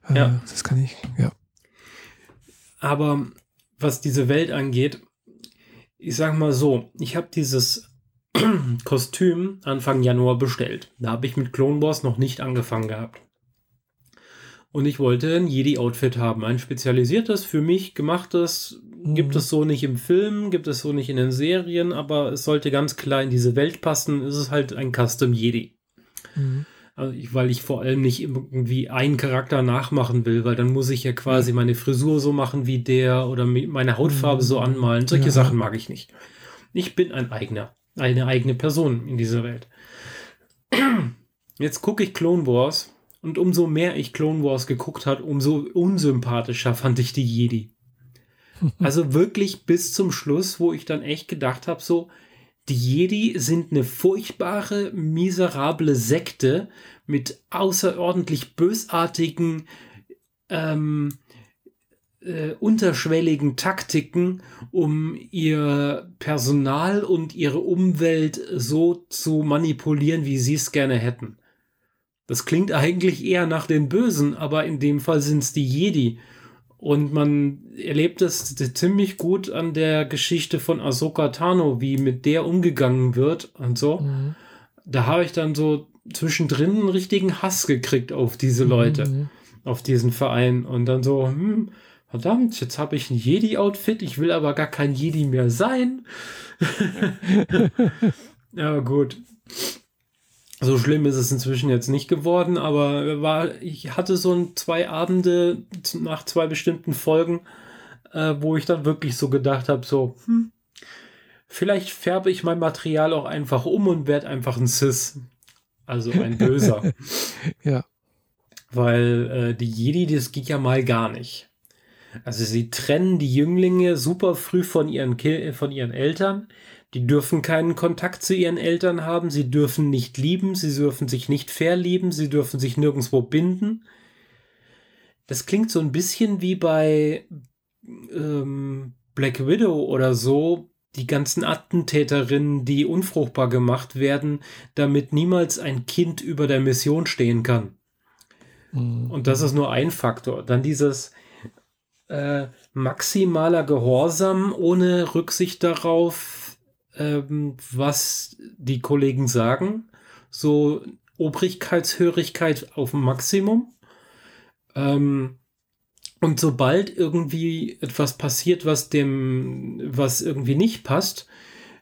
Äh, ja. Das kann ich, ja. Aber was diese Welt angeht, ich sag mal so, ich habe dieses [clears throat] Kostüm Anfang Januar bestellt. Da habe ich mit Clone Wars noch nicht angefangen gehabt. Und ich wollte ein Jedi-Outfit haben, ein spezialisiertes, für mich gemachtes. Mhm. Gibt es so nicht im Film, gibt es so nicht in den Serien, aber es sollte ganz klar in diese Welt passen. Es ist halt ein Custom Jedi. Mhm. Also ich, weil ich vor allem nicht irgendwie einen Charakter nachmachen will, weil dann muss ich ja quasi meine Frisur so machen wie der oder meine Hautfarbe so mhm. anmalen. Solche ja. Sachen mag ich nicht. Ich bin ein eigener, eine eigene Person in dieser Welt. Jetzt gucke ich Clone Wars und umso mehr ich Clone Wars geguckt hat, umso unsympathischer fand ich die Jedi. [laughs] Also wirklich bis zum Schluss, wo ich dann echt gedacht habe, so, die Jedi sind eine furchtbare, miserable Sekte mit außerordentlich bösartigen, ähm, äh, unterschwelligen Taktiken, um ihr Personal und ihre Umwelt so zu manipulieren, wie sie es gerne hätten. Das klingt eigentlich eher nach den Bösen, aber in dem Fall sind es die Jedi. Und man erlebt es ziemlich gut an der Geschichte von Ahsoka Tano, wie mit der umgegangen wird und so. Mhm. Da habe ich dann so zwischendrin einen richtigen Hass gekriegt auf diese Leute, mhm. auf diesen Verein. Und dann so, hm, verdammt, jetzt habe ich ein Jedi-Outfit, ich will aber gar kein Jedi mehr sein. [laughs] [laughs] ja, gut. So schlimm ist es inzwischen jetzt nicht geworden, aber war, ich hatte so ein, zwei Abende nach zwei bestimmten Folgen, äh, wo ich dann wirklich so gedacht habe, so, hm, vielleicht färbe ich mein Material auch einfach um und werde einfach ein Cis. Also ein Böser. [laughs] ja. Weil äh, die Jedi, das geht ja mal gar nicht. Also sie trennen die Jünglinge super früh von ihren, Ki von ihren Eltern. Die dürfen keinen Kontakt zu ihren Eltern haben, sie dürfen nicht lieben, sie dürfen sich nicht verlieben, sie dürfen sich nirgendwo binden. Das klingt so ein bisschen wie bei ähm, Black Widow oder so, die ganzen Attentäterinnen, die unfruchtbar gemacht werden, damit niemals ein Kind über der Mission stehen kann. Mhm. Und das ist nur ein Faktor. Dann dieses äh, maximaler Gehorsam ohne Rücksicht darauf, ähm, was die Kollegen sagen. So Obrigkeitshörigkeit auf Maximum. Ähm, und sobald irgendwie etwas passiert, was dem, was irgendwie nicht passt,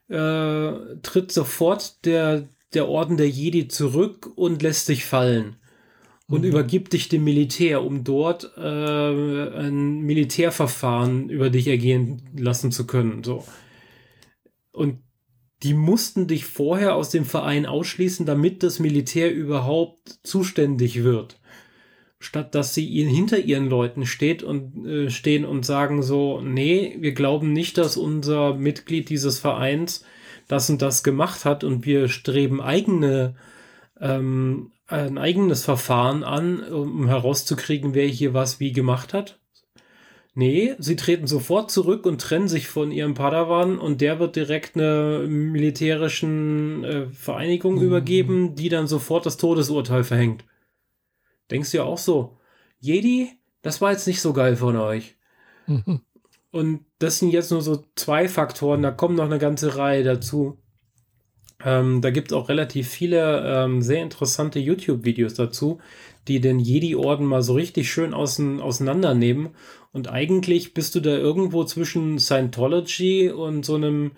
äh, tritt sofort der, der Orden der Jedi zurück und lässt sich fallen. Und mhm. übergibt dich dem Militär, um dort äh, ein Militärverfahren über dich ergehen lassen zu können. So. Und die mussten dich vorher aus dem Verein ausschließen, damit das Militär überhaupt zuständig wird. Statt dass sie hinter ihren Leuten steht und äh, stehen und sagen so, nee, wir glauben nicht, dass unser Mitglied dieses Vereins das und das gemacht hat und wir streben eigene ähm, ein eigenes Verfahren an, um herauszukriegen, wer hier was wie gemacht hat. Nee, sie treten sofort zurück und trennen sich von ihrem Padawan und der wird direkt einer militärischen äh, Vereinigung mhm. übergeben, die dann sofort das Todesurteil verhängt. Denkst du ja auch so, Jedi, das war jetzt nicht so geil von euch. Mhm. Und das sind jetzt nur so zwei Faktoren, da kommen noch eine ganze Reihe dazu. Ähm, da gibt es auch relativ viele ähm, sehr interessante YouTube-Videos dazu, die den Jedi-Orden mal so richtig schön außen, auseinandernehmen. Und eigentlich bist du da irgendwo zwischen Scientology und so einem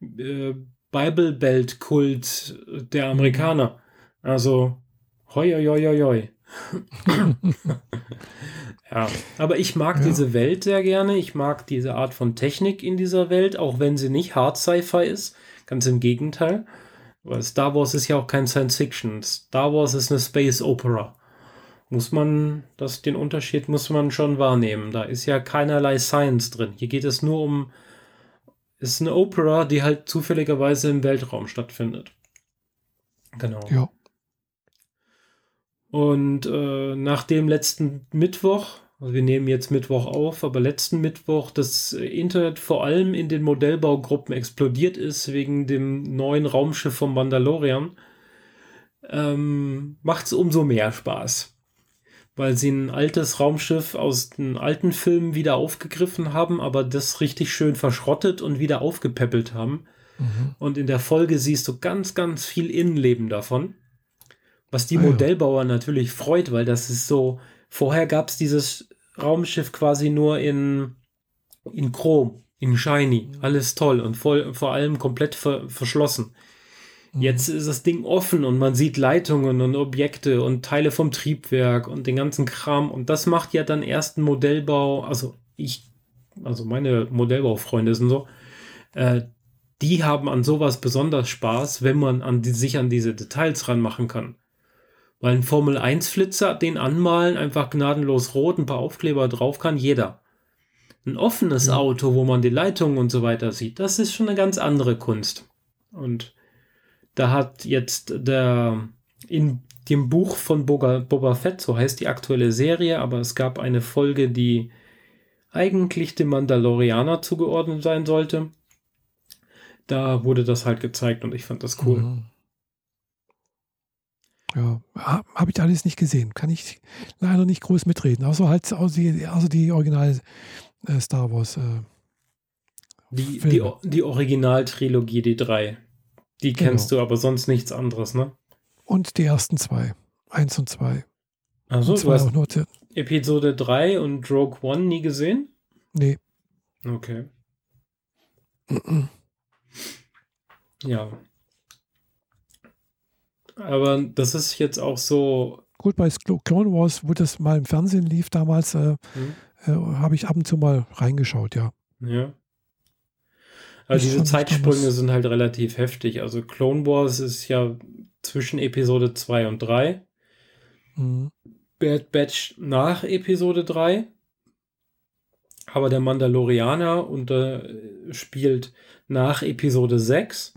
äh, Bible Belt-Kult der Amerikaner. Also, hoi, hoi, hoi, hoi. [laughs] ja, aber ich mag ja. diese Welt sehr gerne. Ich mag diese Art von Technik in dieser Welt, auch wenn sie nicht Hard Sci-Fi ist. Ganz im Gegenteil. Weil Star Wars ist ja auch kein Science Fiction. Star Wars ist eine Space Opera. Muss man, das, den Unterschied muss man schon wahrnehmen. Da ist ja keinerlei Science drin. Hier geht es nur um, ist eine Opera, die halt zufälligerweise im Weltraum stattfindet. Genau. Ja. Und äh, nach dem letzten Mittwoch also wir nehmen jetzt Mittwoch auf, aber letzten Mittwoch das Internet vor allem in den Modellbaugruppen explodiert ist wegen dem neuen Raumschiff vom Mandalorian, ähm, macht es umso mehr Spaß. Weil sie ein altes Raumschiff aus den alten Filmen wieder aufgegriffen haben, aber das richtig schön verschrottet und wieder aufgepäppelt haben. Mhm. Und in der Folge siehst du ganz, ganz viel Innenleben davon. Was die ah, Modellbauer ja. natürlich freut, weil das ist so, Vorher gab es dieses Raumschiff quasi nur in, in Chrom, in Shiny. Alles toll und voll, vor allem komplett ver verschlossen. Mhm. Jetzt ist das Ding offen und man sieht Leitungen und Objekte und Teile vom Triebwerk und den ganzen Kram. Und das macht ja dann erst ein Modellbau, also ich, also meine Modellbaufreunde sind so, äh, die haben an sowas besonders Spaß, wenn man an die, sich an diese Details ranmachen kann. Weil ein Formel-1-Flitzer, den anmalen, einfach gnadenlos rot, ein paar Aufkleber drauf kann jeder. Ein offenes ja. Auto, wo man die Leitungen und so weiter sieht, das ist schon eine ganz andere Kunst. Und da hat jetzt der in dem Buch von Boba, Boba Fett, so heißt die aktuelle Serie, aber es gab eine Folge, die eigentlich dem Mandalorianer zugeordnet sein sollte. Da wurde das halt gezeigt und ich fand das cool. Mhm. Ja, habe ich alles nicht gesehen. Kann ich leider nicht groß mitreden. Außer halt außer die, außer die Original äh, Star Wars. Äh, die, die, die Originaltrilogie, die drei. Die genau. kennst du, aber sonst nichts anderes, ne? Und die ersten zwei. Eins und zwei. Also du hast Episode 3 und Rogue One nie gesehen? Nee. Okay. Mm. Ja, aber das ist jetzt auch so. Gut, bei Clone Wars, wo das mal im Fernsehen lief damals, äh, mhm. äh, habe ich ab und zu mal reingeschaut, ja. Ja. Also diese Zeitsprünge sind halt relativ heftig. Also Clone Wars ist ja zwischen Episode 2 und 3. Mhm. Bad Batch nach Episode 3. Aber der Mandalorianer unter, äh, spielt nach Episode 6.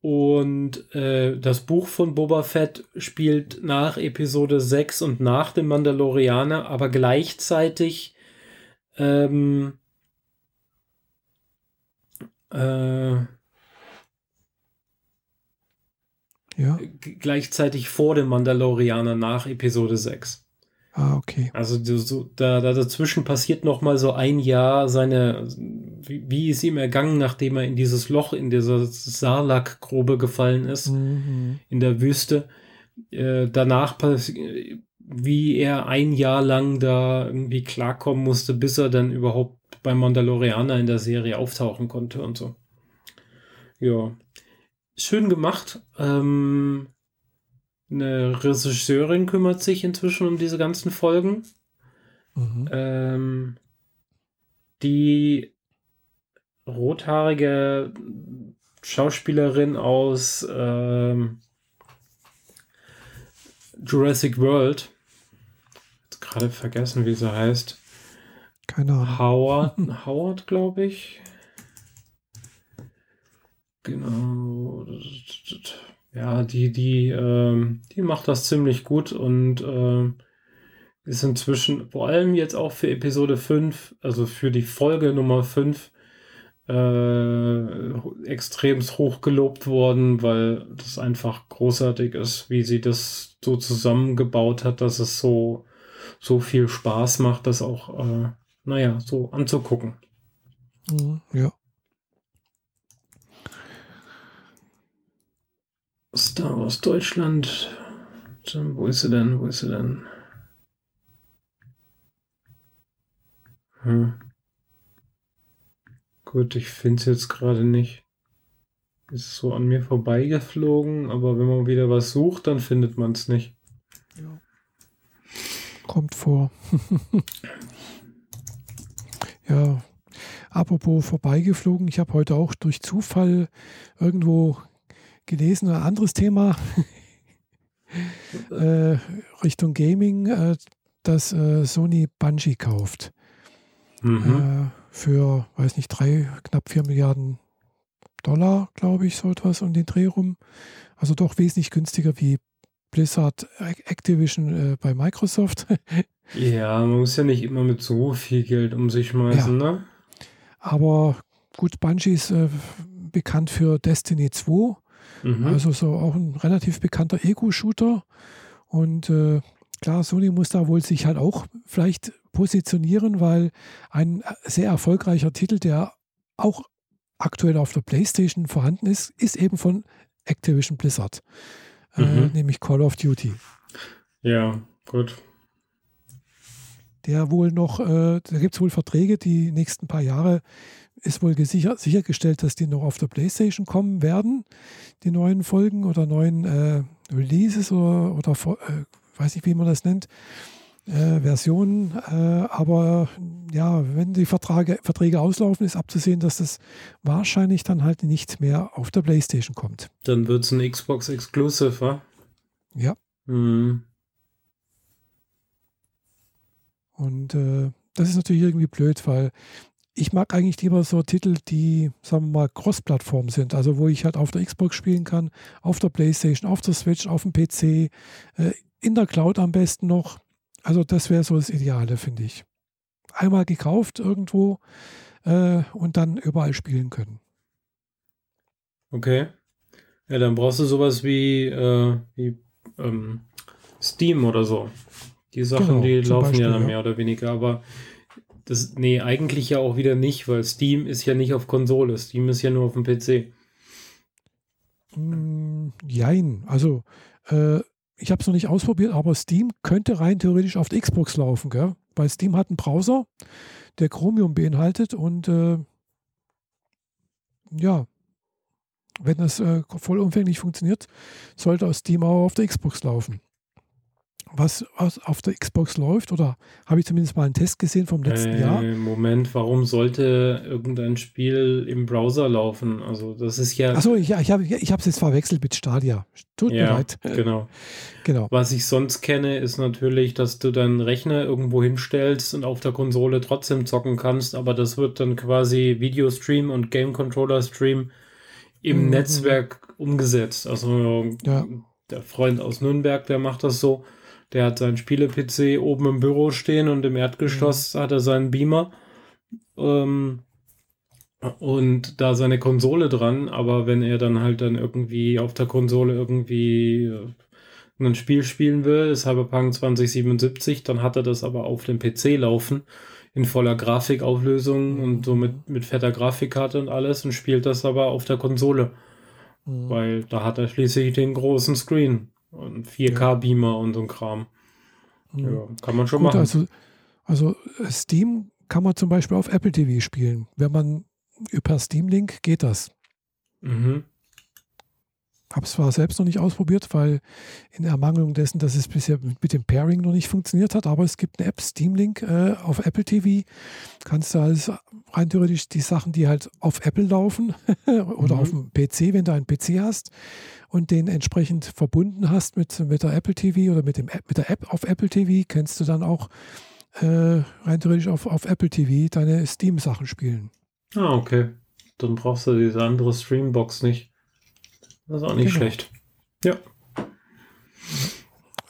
Und äh, das Buch von Boba Fett spielt nach Episode 6 und nach dem Mandalorianer, aber gleichzeitig ähm, äh, ja. gleichzeitig vor dem Mandalorianer nach Episode 6. Ah, okay. Also so, da, da dazwischen passiert noch mal so ein Jahr seine, wie, wie ist ihm ergangen, nachdem er in dieses Loch, in dieser Sarlak-Grube gefallen ist, mhm. in der Wüste. Äh, danach wie er ein Jahr lang da irgendwie klarkommen musste, bis er dann überhaupt beim Mandalorianer in der Serie auftauchen konnte und so. Ja. Schön gemacht. Ähm, eine Regisseurin kümmert sich inzwischen um diese ganzen Folgen. Mhm. Ähm, die rothaarige Schauspielerin aus ähm, Jurassic World. Jetzt gerade vergessen, wie sie heißt. Keine Ahnung. Howard, Howard, glaube ich. Genau ja, die, die, ähm, die macht das ziemlich gut und äh, ist inzwischen vor allem jetzt auch für Episode 5, also für die Folge Nummer 5, äh, extremst hoch gelobt worden, weil das einfach großartig ist, wie sie das so zusammengebaut hat, dass es so, so viel Spaß macht, das auch, äh, naja, so anzugucken. Mhm, ja. Star Wars Deutschland. Wo ist sie denn? Wo ist sie denn? Hm. Gut, ich finde es jetzt gerade nicht. Ist so an mir vorbeigeflogen, aber wenn man wieder was sucht, dann findet man es nicht. Ja. Kommt vor. [laughs] ja, apropos vorbeigeflogen, ich habe heute auch durch Zufall irgendwo gelesen, ein anderes Thema [laughs] äh, Richtung Gaming, äh, dass äh, Sony Bungie kauft. Mhm. Äh, für, weiß nicht, drei, knapp vier Milliarden Dollar, glaube ich, so etwas um den Dreh rum. Also doch wesentlich günstiger wie Blizzard Activision äh, bei Microsoft. [laughs] ja, man muss ja nicht immer mit so viel Geld um sich schmeißen, ja. ne? Aber gut, Bungie ist äh, bekannt für Destiny 2. Mhm. Also so auch ein relativ bekannter Ego-Shooter. Und äh, klar, Sony muss da wohl sich halt auch vielleicht positionieren, weil ein sehr erfolgreicher Titel, der auch aktuell auf der PlayStation vorhanden ist, ist eben von Activision Blizzard, äh, mhm. äh, nämlich Call of Duty. Ja, gut. Der wohl noch, äh, da gibt es wohl Verträge, die nächsten paar Jahre ist wohl gesicher, sichergestellt, dass die noch auf der PlayStation kommen werden, die neuen Folgen oder neuen äh, Releases oder, oder äh, weiß nicht, wie man das nennt äh, Versionen. Äh, aber ja, wenn die Vertrage, Verträge auslaufen, ist abzusehen, dass das wahrscheinlich dann halt nicht mehr auf der PlayStation kommt. Dann wird es ein Xbox Exclusive, wa? Ja. Mhm. Und äh, das ist natürlich irgendwie blöd, weil ich mag eigentlich lieber so Titel, die, sagen wir mal, Cross-Plattform sind. Also wo ich halt auf der Xbox spielen kann, auf der Playstation, auf der Switch, auf dem PC, äh, in der Cloud am besten noch. Also das wäre so das Ideale, finde ich. Einmal gekauft irgendwo äh, und dann überall spielen können. Okay. Ja, dann brauchst du sowas wie, äh, wie ähm, Steam oder so. Die Sachen, genau, die laufen Beispiel, ja dann mehr ja. oder weniger, aber das, nee, eigentlich ja auch wieder nicht, weil Steam ist ja nicht auf Konsole. Steam ist ja nur auf dem PC. Mm, jein. Also, äh, ich habe es noch nicht ausprobiert, aber Steam könnte rein theoretisch auf der Xbox laufen, gell? weil Steam hat einen Browser, der Chromium beinhaltet und äh, ja, wenn das äh, vollumfänglich funktioniert, sollte aus Steam auch auf der Xbox laufen was, was auf der Xbox läuft? Oder habe ich zumindest mal einen Test gesehen vom letzten äh, Jahr? Moment, warum sollte irgendein Spiel im Browser laufen? Also das ist ja. Achso, ich, ich habe ich es jetzt verwechselt mit Stadia. Tut ja, mir leid. Genau. genau. Was ich sonst kenne, ist natürlich, dass du deinen Rechner irgendwo hinstellst und auf der Konsole trotzdem zocken kannst, aber das wird dann quasi Videostream und Game Controller Stream im mhm. Netzwerk umgesetzt. Also ja. der Freund aus Nürnberg, der macht das so der hat seinen Spiele-PC oben im Büro stehen und im Erdgeschoss mhm. hat er seinen Beamer. Ähm, und da seine Konsole dran, aber wenn er dann halt dann irgendwie auf der Konsole irgendwie äh, ein Spiel spielen will, Cyberpunk 2077, dann hat er das aber auf dem PC laufen in voller Grafikauflösung mhm. und so mit, mit fetter Grafikkarte und alles und spielt das aber auf der Konsole. Mhm. Weil da hat er schließlich den großen Screen. Und 4K-Beamer und so ein Kram. Mhm. Ja, kann man schon Gut, machen. Also, also Steam kann man zum Beispiel auf Apple TV spielen. Wenn man über Steam Link geht das. Mhm. Habe es zwar selbst noch nicht ausprobiert, weil in Ermangelung dessen, dass es bisher mit dem Pairing noch nicht funktioniert hat, aber es gibt eine App, Steam Link äh, auf Apple TV. Kannst du alles rein theoretisch die Sachen, die halt auf Apple laufen [laughs] oder mhm. auf dem PC, wenn du einen PC hast und den entsprechend verbunden hast mit, mit der Apple TV oder mit, dem, mit der App auf Apple TV, kannst du dann auch äh, rein theoretisch auf, auf Apple TV deine Steam-Sachen spielen. Ah, okay. Dann brauchst du diese andere Streambox nicht. Das ist auch nicht genau. schlecht. Ja.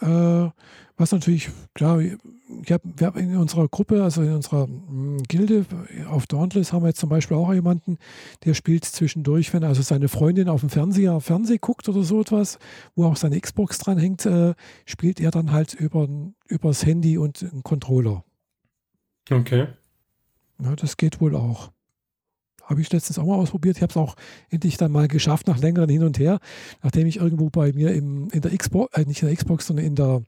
Äh, was natürlich, klar, ich hab, wir haben in unserer Gruppe, also in unserer hm, Gilde auf Dauntless haben wir jetzt zum Beispiel auch jemanden, der spielt zwischendurch, wenn also seine Freundin auf dem Fernseher Fernseh guckt oder so etwas, wo auch seine Xbox dran hängt, äh, spielt er dann halt über übers Handy und einen Controller. Okay. Ja, das geht wohl auch. Habe ich letztens auch mal ausprobiert. Ich habe es auch endlich dann mal geschafft, nach längeren Hin und Her, nachdem ich irgendwo bei mir im, in der Xbox, äh, nicht in der Xbox, sondern in der,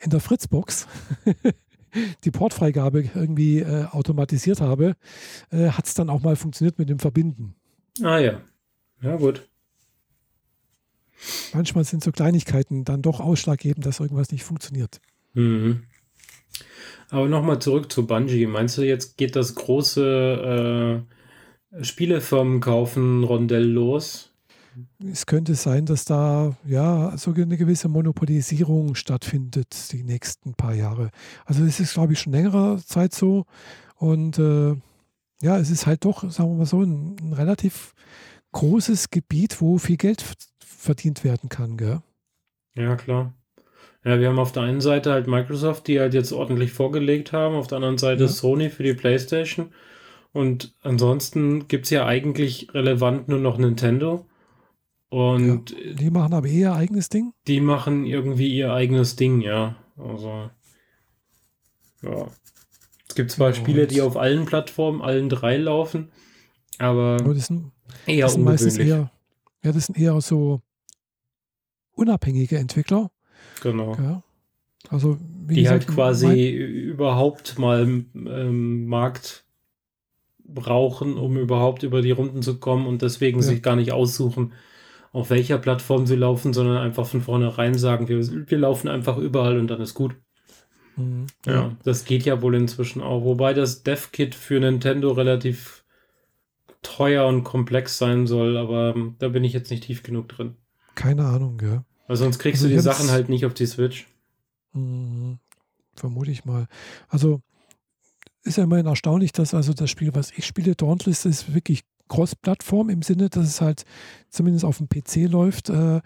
in der Fritzbox [laughs] die Portfreigabe irgendwie äh, automatisiert habe, äh, hat es dann auch mal funktioniert mit dem Verbinden. Ah ja. Ja, gut. Manchmal sind so Kleinigkeiten dann doch ausschlaggebend, dass irgendwas nicht funktioniert. Mhm. Aber nochmal zurück zu Bungie. Meinst du, jetzt geht das große äh, Spielefirmen kaufen Rondell los? Es könnte sein, dass da ja so eine gewisse Monopolisierung stattfindet die nächsten paar Jahre. Also es ist, glaube ich, schon längerer Zeit so. Und äh, ja, es ist halt doch, sagen wir mal so, ein, ein relativ großes Gebiet, wo viel Geld verdient werden kann, gell? Ja, klar. Ja, wir haben auf der einen Seite halt Microsoft, die halt jetzt ordentlich vorgelegt haben, auf der anderen Seite Ja. Sony für die PlayStation. Und ansonsten gibt es ja eigentlich relevant nur noch Nintendo. Und Die machen aber eher eigenes Ding. die machen irgendwie ihr eigenes Ding, ja. Also, ja. Es gibt zwar Und- Spiele, die auf allen Plattformen, allen drei laufen, aber Aber das sind, eher das sind meistens eher, ja, das sind eher so unabhängige Entwickler. Genau. Gell? Also, die gesagt, halt quasi überhaupt mal ähm, Markt brauchen, um überhaupt über die Runden zu kommen und deswegen Ja. sich gar nicht aussuchen, auf welcher Plattform sie laufen, sondern einfach von vornherein sagen, wir, wir laufen einfach überall und dann ist gut. Mhm. Ja, das geht ja wohl inzwischen auch. Wobei das Dev-Kit für Nintendo relativ teuer und komplex sein soll, aber ähm, da bin ich jetzt nicht tief genug drin. Keine Ahnung, gell? Weil sonst kriegst Also du die Sachen halt nicht auf die Switch. Mhm. Vermute ich mal. Also ist ja immerhin erstaunlich, dass also das Spiel, was ich spiele, Dauntless, ist wirklich Cross-Plattform im Sinne, dass es halt zumindest auf dem PC läuft, äh,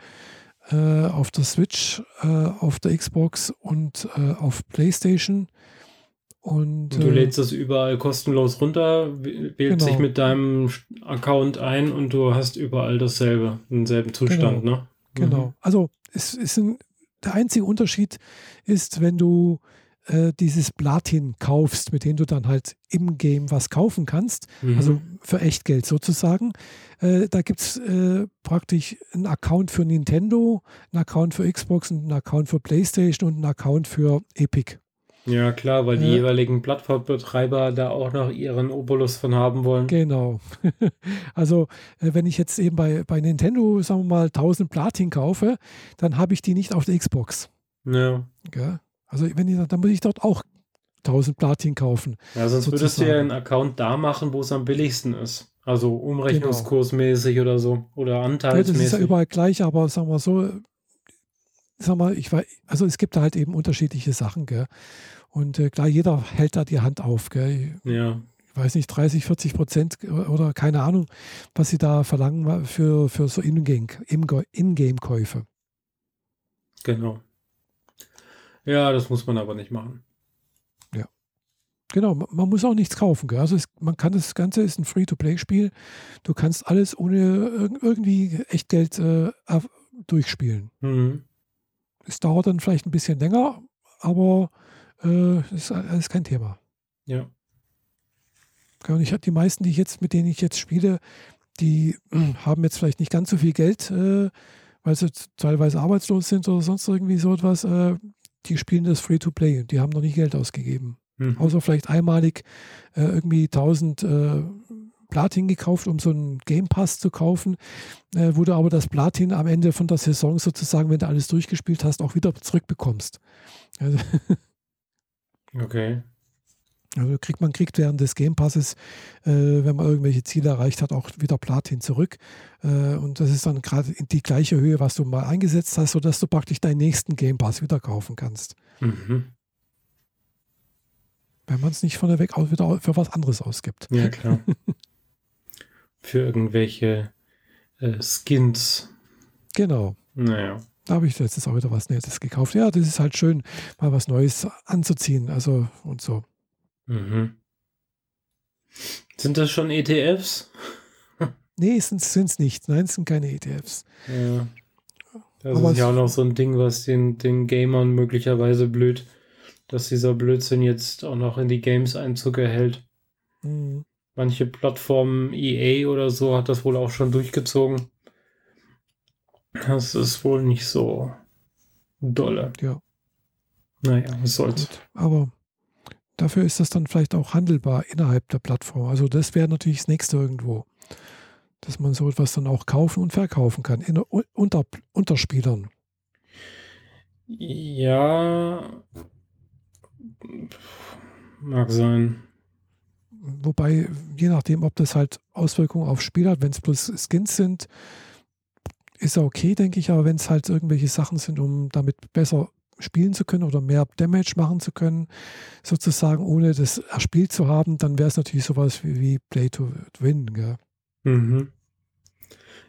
äh, auf der Switch, äh, auf der Xbox und äh, auf PlayStation. Und, Und du äh, lädst das überall kostenlos runter, wählst Genau. dich mit deinem Account ein und du hast überall dasselbe, denselben Zustand, ne? Genau. Also es ist ein, der einzige Unterschied ist, wenn du äh, dieses Platin kaufst, mit dem du dann halt im Game was kaufen kannst, Mhm. also für Echtgeld sozusagen. Äh, da gibt es äh, praktisch einen Account für Nintendo, einen Account für Xbox, einen Account für PlayStation und einen Account für Epic. ja, klar, weil die äh, jeweiligen Plattformbetreiber da auch noch ihren Obolus von haben wollen. Genau. [laughs] also, äh, wenn ich jetzt eben bei, bei Nintendo, sagen wir mal, 1000 Platin kaufe, dann habe ich die nicht auf der Xbox. Ja. Gell? Also, wenn ich, dann muss ich dort auch 1000 Platin kaufen. ja, sonst würdest du ja Sozusagen. einen Account da machen, wo es am billigsten ist. Also umrechnungskursmäßig oder so. Oder Ja, das ist anteilsmäßig. ja überall gleich, aber sagen wir so, sag mal, ich weiß, also es gibt da halt eben unterschiedliche Sachen, gell? Und äh, klar, jeder hält da die Hand auf, gell? ja. Ich weiß nicht, 30, 40 Prozent oder keine Ahnung, was sie da verlangen für, für so Ingame- Ingame-Käufe. genau. Ja, das muss man aber nicht machen. Genau, ma- man muss auch nichts kaufen. Gell? Also es, man kann das Ganze ist ein Free-to-Play-Spiel. Du kannst alles ohne irg- irgendwie Echtgeld äh, durchspielen. Mhm. Es dauert dann vielleicht ein bisschen länger, aber äh, ist alles kein Thema. Ja. Ja, Und ich habe die meisten, die ich jetzt, mit denen ich jetzt spiele, die [clears throat] haben jetzt vielleicht nicht ganz so viel Geld, äh, weil sie teilweise arbeitslos sind oder sonst irgendwie so etwas. Äh, die spielen das Free-to-Play und die haben noch nicht Geld ausgegeben. Mhm. Außer vielleicht einmalig äh, irgendwie 1000 äh, Platin gekauft, um so einen Game Pass zu kaufen, äh, wo du aber das Platin am Ende von der Saison sozusagen, wenn du alles durchgespielt hast, auch wieder zurückbekommst. Also, Okay. Also kriegt man kriegt während des Game Passes, äh, wenn man irgendwelche Ziele erreicht hat, auch wieder Platin zurück. Äh, und das ist dann gerade in die gleiche Höhe, was du mal eingesetzt hast, sodass du praktisch deinen nächsten Game Pass wieder kaufen kannst. Mhm. Wenn man es nicht von der Weg aus wieder für was anderes ausgibt. Ja, klar. [laughs] Für irgendwelche äh, Skins. Genau. Naja. Da habe ich letztens auch wieder was Nettes gekauft. Ja, das ist halt schön, mal was Neues anzuziehen. Also und so. Mhm. Sind das schon ETFs? [laughs] Nee, sind es nicht. Nein, es sind keine ETFs. Ja. Das Aber ist ja auch noch so ein Ding, was den, den Gamern möglicherweise blüht, dass dieser Blödsinn jetzt auch noch in die Games Einzug erhält. Mhm. manche Plattformen, EA oder so, hat das wohl auch schon durchgezogen. Das ist wohl nicht so dolle. Ja. Naja, was soll's. Gut, aber dafür ist das dann vielleicht auch handelbar innerhalb der Plattform. Also das wäre natürlich das nächste irgendwo. Dass man so etwas dann auch kaufen und verkaufen kann. In, unter, unter Spielern. Ja, mag sein. Wobei, je nachdem, ob das halt Auswirkungen auf Spiel hat, wenn es bloß Skins sind, ist ja okay, denke ich, aber wenn es halt irgendwelche Sachen sind, um damit besser spielen zu können oder mehr Damage machen zu können, sozusagen, ohne das erspielt zu haben, dann wäre es natürlich sowas wie, wie Play to Win. Gell? Mhm.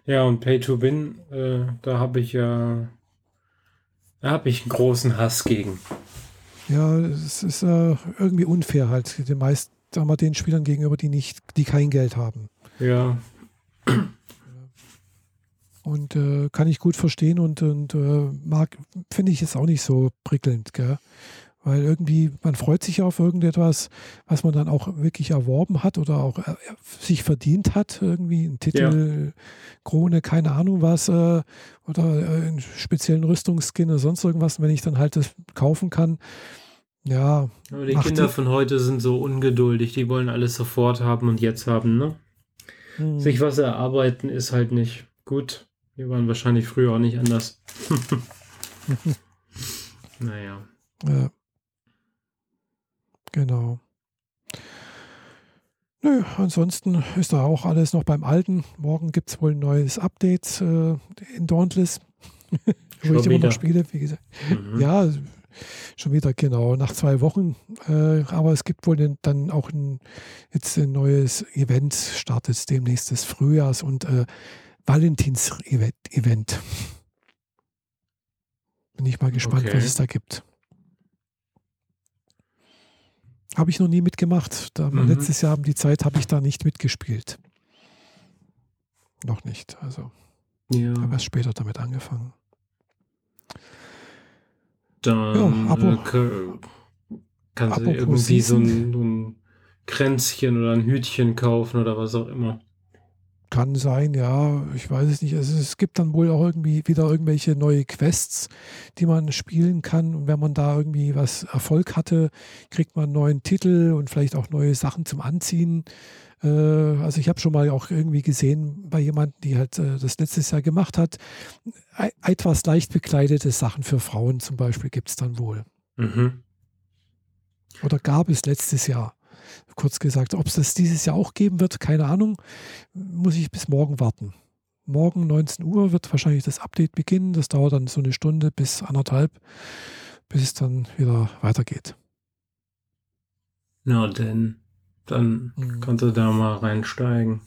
Ja, und Pay to Win, äh, da habe ich ja, da habe ich einen großen Hass gegen. Ja, es ist äh, irgendwie unfair halt den meisten, den Spielern gegenüber, die nicht, die kein Geld haben. Ja. Und äh, kann ich gut verstehen und, und äh, mag, finde ich es auch nicht so prickelnd, gell? Weil irgendwie, man freut sich auf irgendetwas, was man dann auch wirklich erworben hat oder auch äh, sich verdient hat, irgendwie ein Titel, ja. Krone, keine Ahnung was, äh, oder äh, einen speziellen Rüstungsskin oder sonst irgendwas. wenn ich dann halt das kaufen kann, ja. Aber die Kinder die, von heute sind so ungeduldig, die wollen alles sofort haben und jetzt haben, ne? Hm. Sich was erarbeiten ist halt nicht gut. Wir waren wahrscheinlich früher auch nicht anders. [laughs] naja. Ja. Genau. Nö, ansonsten ist da auch alles noch beim Alten. Morgen gibt es wohl ein neues Update äh, in Dauntless, [laughs] wo ich immer noch spiele. Wie gesagt. Mhm. Ja, schon wieder genau, nach zwei Wochen. Äh, aber es gibt wohl dann auch ein, jetzt ein neues Event, startet demnächst des Frühjahrs und äh, Valentins-Event. Bin ich mal gespannt, okay. was es da gibt. Habe ich noch nie mitgemacht. Da, mhm. Letztes Jahr haben die Zeit, habe ich da nicht mitgespielt. Noch nicht. Also ja. habe erst später damit angefangen. Dann ja, aber, äh, kannst du irgendwie so ein, so ein Kränzchen oder ein Hütchen kaufen oder was auch immer. Kann sein, ja, ich weiß es nicht. Also es gibt dann wohl auch irgendwie wieder irgendwelche neue Quests, die man spielen kann. Und wenn man da irgendwie was Erfolg hatte, kriegt man einen neuen Titel und vielleicht auch neue Sachen zum Anziehen. Äh, also ich habe schon mal auch irgendwie gesehen bei jemandem, die halt äh, das letztes Jahr gemacht hat, etwas leicht bekleidete Sachen für Frauen zum Beispiel gibt es dann wohl. Mhm. Oder gab es letztes Jahr kurz gesagt. Ob es das dieses Jahr auch geben wird, keine Ahnung. Muss ich bis morgen warten. Morgen 19 Uhr wird wahrscheinlich das Update beginnen. Das dauert dann so eine Stunde bis anderthalb, bis es dann wieder weitergeht. Na denn, dann mhm. kannst du da mal reinsteigen.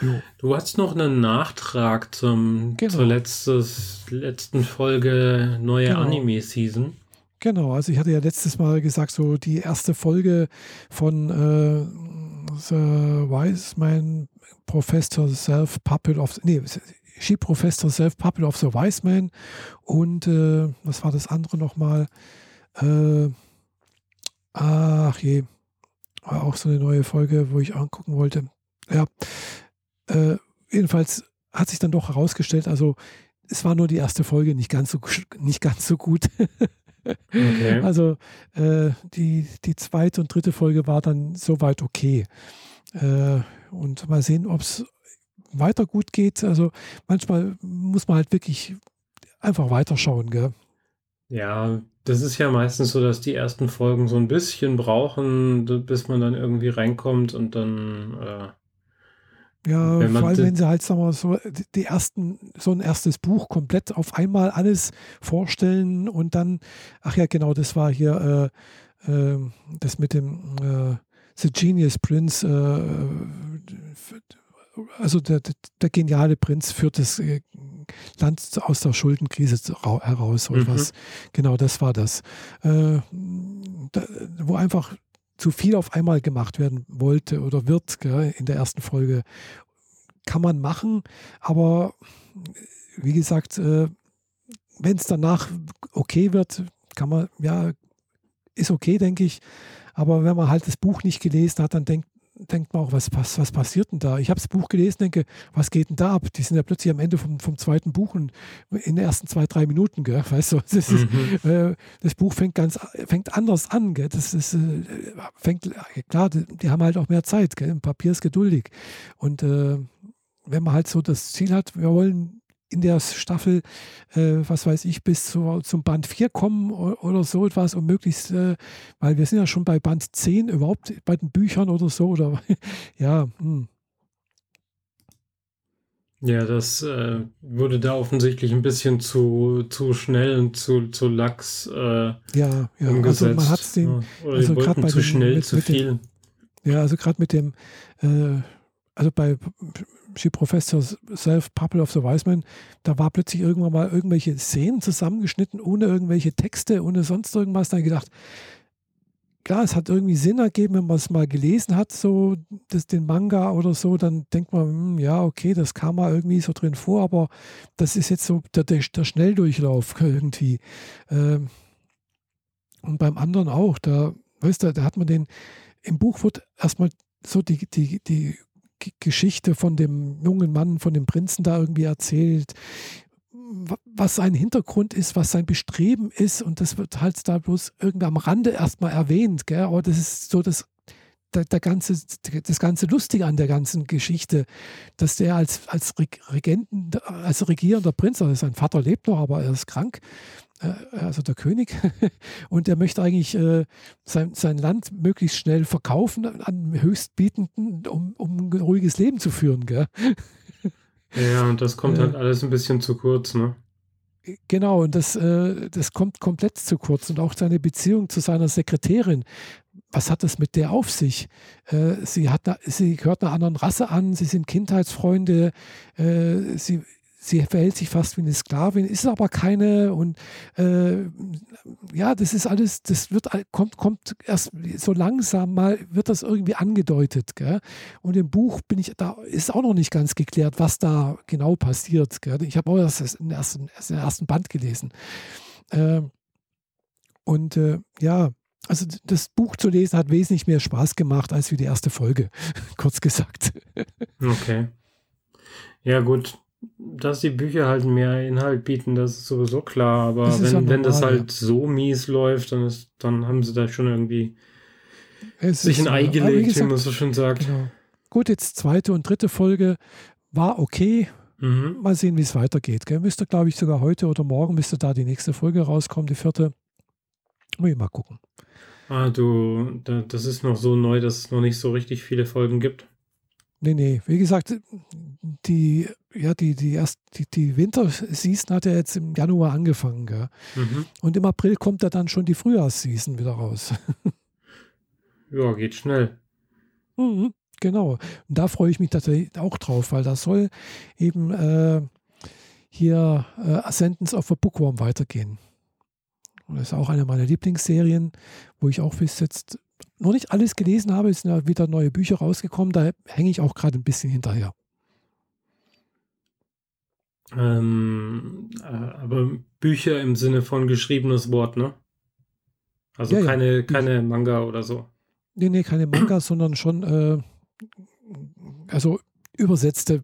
Jo. Du hast noch einen Nachtrag zum, genau. zur letztes, letzten Folge neue genau. Anime-Season. Genau, also ich hatte ja letztes Mal gesagt, so die erste Folge von äh, The Wise Man Professor Self Puppet of nee, She Professor Self Puppet of the Wise Man und äh, was war das andere nochmal? Äh, ach je, war auch so eine neue Folge, wo ich angucken wollte. Ja, äh, jedenfalls hat sich dann doch herausgestellt, also es war nur die erste Folge, nicht ganz so, nicht ganz so gut. [laughs] Okay. Also äh, die, die zweite und dritte Folge war dann soweit okay. Äh, und mal sehen, ob es weiter gut geht. Also manchmal muss man halt wirklich einfach weiterschauen, gell? Ja, das ist ja meistens so, dass die ersten Folgen so ein bisschen brauchen, bis man dann irgendwie reinkommt und dann ja, vor allem, wenn sie halt, sagen wir so, die ersten, so ein erstes Buch komplett auf einmal alles vorstellen und dann, ach ja, genau, das war hier äh, äh, das mit dem äh, The Genius Prince, äh, also der, der, geniale Prinz führt das äh, Land aus der Schuldenkrise heraus oder mhm. was. Genau, das war das. Äh, da, wo einfach zu viel auf einmal gemacht werden wollte oder wird gell, in der ersten Folge. Kann man machen, aber wie gesagt, äh, wenn es danach okay wird, kann man, ja, ist okay, denke ich. Aber wenn man halt das Buch nicht gelesen hat, dann denkt, denkt man auch, was, was, was passiert denn da? Ich habe das Buch gelesen, denke, was geht denn da ab? Die sind ja plötzlich am Ende vom, vom zweiten Buch und in den ersten zwei, drei Minuten, gell? [laughs] weißt du, das, ist, mhm. äh, das Buch fängt ganz, fängt anders an, gell? das ist, äh, fängt, klar, die, die, haben halt auch mehr Zeit, gell? Papier ist geduldig und äh, wenn man halt so das Ziel hat, wir wollen in der Staffel, äh, was weiß ich, bis zu, zum Band 4 kommen oder so etwas und möglichst, äh, weil wir sind ja schon bei Band 10 überhaupt bei den Büchern oder so oder [laughs] ja. Hm. Ja, das äh, wurde da offensichtlich ein bisschen zu, zu schnell und zu, zu lax äh, ja, ja. umgesetzt. Also man hat den, ja. Oder also die wollten zu dem, schnell, mit, zu viel. Dem, ja, also gerade mit dem, äh, also bei She Professed Herself Puppet of the Wise Man, da war plötzlich irgendwann mal irgendwelche Szenen zusammengeschnitten, ohne irgendwelche Texte, ohne sonst irgendwas. Da habe ich gedacht, klar, es hat irgendwie Sinn ergeben, wenn man es mal gelesen hat, so das, den Manga oder so, dann denkt man, hm, ja, okay, das kam mal irgendwie so drin vor, aber das ist jetzt so der, der, der Schnelldurchlauf irgendwie. Ähm, und beim anderen auch, da, weißt du, da hat man den, im Buch wird erstmal so die, die, die Geschichte von dem jungen Mann, von dem Prinzen da irgendwie erzählt, was sein Hintergrund ist, was sein Bestreben ist und das wird halt da bloß irgendwie am Rande erstmal erwähnt, gell? aber das ist so das, der, der, ganze, das ganze Lustige an der ganzen Geschichte, dass der als, als Regenten, als regierender Prinz, also sein Vater lebt noch, aber er ist krank, also der König, [laughs] und er möchte eigentlich äh, sein, sein Land möglichst schnell verkaufen an Höchstbietenden, um, um ein ruhiges Leben zu führen. Gell? Ja, und das kommt halt alles ein bisschen zu kurz, ne? Genau, und das, äh, das kommt komplett zu kurz. Und auch seine Beziehung zu seiner Sekretärin. Was hat das mit der auf sich? Äh, sie, hat, sie gehört einer anderen Rasse an, sie sind Kindheitsfreunde, äh, sie, sie verhält sich fast wie eine Sklavin, ist aber keine und äh, ja, das ist alles, das wird kommt, kommt erst so langsam mal, wird das irgendwie angedeutet. Gell? Und im Buch bin ich, da ist auch noch nicht ganz geklärt, was da genau passiert. Gell? Ich habe auch das im ersten, im ersten Band gelesen. Äh, und äh, ja, also das Buch zu lesen hat wesentlich mehr Spaß gemacht als wie die erste Folge, [laughs] kurz gesagt. Okay. Ja, gut, dass die Bücher halt mehr Inhalt bieten, das ist sowieso klar. Aber wenn, normal, wenn das halt ja. so mies läuft, dann, ist, dann haben sie da schon irgendwie es sich ein Ei gelegt, gesagt, wie man so schön sagt. Genau. Gut, jetzt zweite und dritte Folge war okay. Mhm. Mal sehen, wie es weitergeht. Gell? Müsste, glaube ich, sogar heute oder morgen müsste da die nächste Folge rauskommen, die vierte. Muss ich mal gucken. Ah, du, das ist noch so neu, dass es noch nicht so richtig viele Folgen gibt. Nee, nee. Wie gesagt, die, ja, die, die, erst, die, die Winterseason hat ja jetzt im Januar angefangen. Gell? Mhm. Und im April kommt ja dann schon die Frühjahrsseason wieder raus. [laughs] ja, geht schnell. Mhm, genau. Und da freue ich mich tatsächlich auch drauf, weil das soll eben äh, hier äh, Ascendance of a Bookworm weitergehen. Und das ist auch eine meiner Lieblingsserien, wo ich auch bis jetzt noch nicht alles gelesen habe. Es sind ja wieder neue Bücher rausgekommen. Da hänge ich auch gerade ein bisschen hinterher. Ähm, äh, aber Bücher im Sinne von geschriebenes Wort, ne? Also ja, keine, ja. keine Manga oder so. Nee, nee, keine Manga, [clears throat] sondern schon äh, also übersetzte,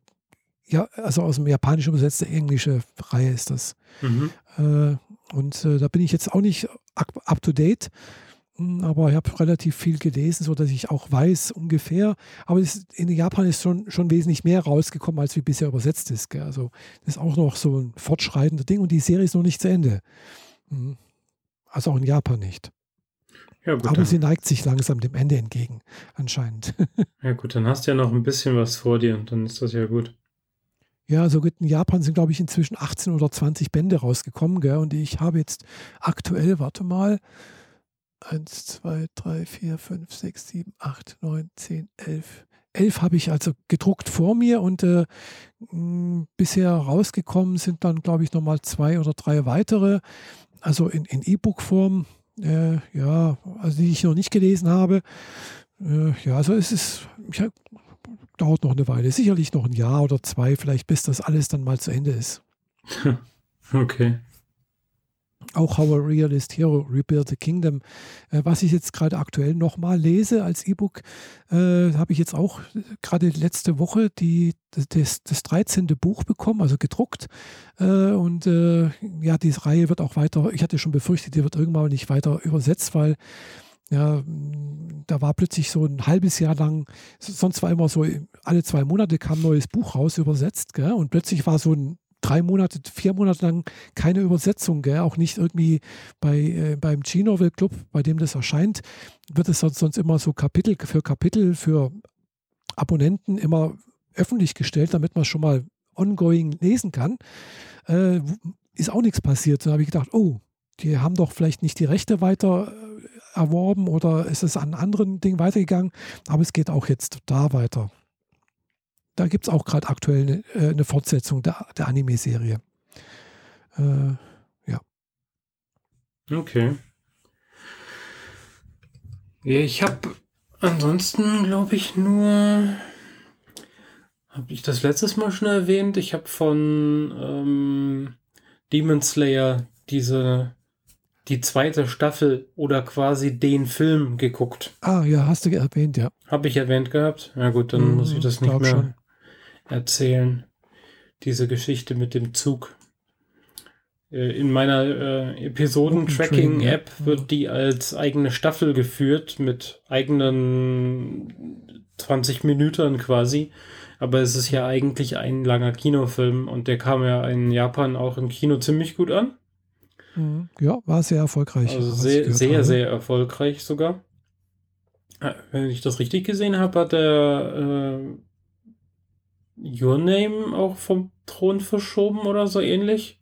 ja, also aus dem Japanischen übersetzte englische Reihe ist das. Mhm. Äh, und äh, da bin ich jetzt auch nicht up, up to date. Hm, aber ich habe relativ viel gelesen, sodass ich auch weiß ungefähr. Aber in Japan ist schon, schon wesentlich mehr rausgekommen, als wie bisher übersetzt ist. Gell? Also das ist auch noch so ein fortschreitender Ding und die Serie ist noch nicht zu Ende. Hm. Also auch in Japan nicht. Ja, gut, Aber sie neigt sich langsam dem Ende entgegen, anscheinend. [laughs] ja gut, dann hast du ja noch ein bisschen was vor dir und dann ist das ja gut. Ja, so gut, in Japan sind, glaube ich, inzwischen 18 oder 20 Bände rausgekommen. Gell? Und ich habe jetzt aktuell, warte mal, 1, 2, 3, 4, 5, 6, 7, 8, 9, 10, 11. 11 habe ich also gedruckt vor mir und äh, bisher rausgekommen sind dann, glaube ich, nochmal zwei oder drei weitere, also in, in E-Book-Form, äh, ja, also die ich noch nicht gelesen habe. Äh, ja, also es ist, ich, dauert noch eine Weile, sicherlich noch ein Jahr oder zwei, vielleicht bis das alles dann mal zu Ende ist. [laughs] Okay. Auch How a Realist Hero Rebuild the Kingdom, äh, was ich jetzt gerade aktuell nochmal lese als E-Book, äh, habe ich jetzt auch gerade letzte Woche die, das, das 13. Buch bekommen, also gedruckt. Äh, und äh, ja, diese Reihe wird auch weiter, ich hatte schon befürchtet, die wird irgendwann nicht weiter übersetzt, weil ja, da war plötzlich so ein halbes Jahr lang, sonst war immer so, alle zwei Monate kam ein neues Buch raus, übersetzt, gell? und plötzlich war so ein drei Monate, vier Monate lang keine Übersetzung, gell? auch nicht irgendwie bei, äh, beim G-Novel Club, bei dem das erscheint, wird es sonst, sonst immer so Kapitel für Kapitel für Abonnenten immer öffentlich gestellt, damit man schon mal ongoing lesen kann. Äh, ist auch nichts passiert. Da habe ich gedacht, oh, die haben doch vielleicht nicht die Rechte weiter äh, erworben oder ist es an anderen Dingen weitergegangen, aber es geht auch jetzt da weiter da gibt es auch gerade aktuell eine, äh, eine, Fortsetzung der, der Anime-Serie. Äh, ja. Okay. Ich habe ansonsten, glaube ich, nur. Habe ich das letztes Mal schon erwähnt? Ich habe von ähm, Demon Slayer diese die zweite Staffel oder quasi den Film geguckt. Ah, ja, hast du erwähnt, ja. Habe ich erwähnt gehabt? Ja gut, dann mhm, muss ich das nicht mehr. Schon erzählen. Diese Geschichte mit dem Zug. Äh, in meiner äh, Episoden-Tracking-App wird die als eigene Staffel geführt mit eigenen 20 Minuten quasi. Aber es ist ja eigentlich ein langer Kinofilm und der kam ja in Japan auch im Kino ziemlich gut an. Mhm. Ja, war sehr erfolgreich. Also sehr, sehr, habe. sehr erfolgreich sogar. Äh, wenn ich das richtig gesehen habe, hat der äh, Your Name auch vom Thron verschoben oder so ähnlich?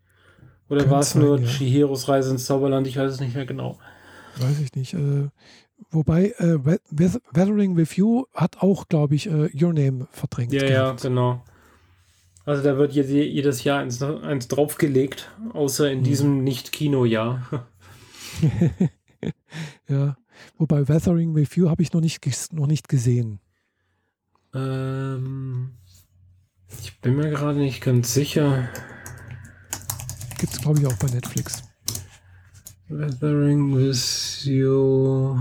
Oder war es nur ja. Chihiros Reise ins Zauberland? Ich weiß es nicht mehr genau. Weiß ich nicht. Äh, wobei äh, Weathering with You hat auch, glaube ich, äh, Your Name verdrängt. Ja, gehabt. ja, genau. Also da wird jedes Jahr eins, eins draufgelegt, außer in hm. diesem Nicht-Kino-Jahr. [laughs] [laughs] ja, wobei Weathering with You habe ich noch nicht, noch nicht gesehen. Ähm, ich bin mir gerade nicht ganz sicher. Gibt es, glaube ich, auch bei Netflix. Weathering with you.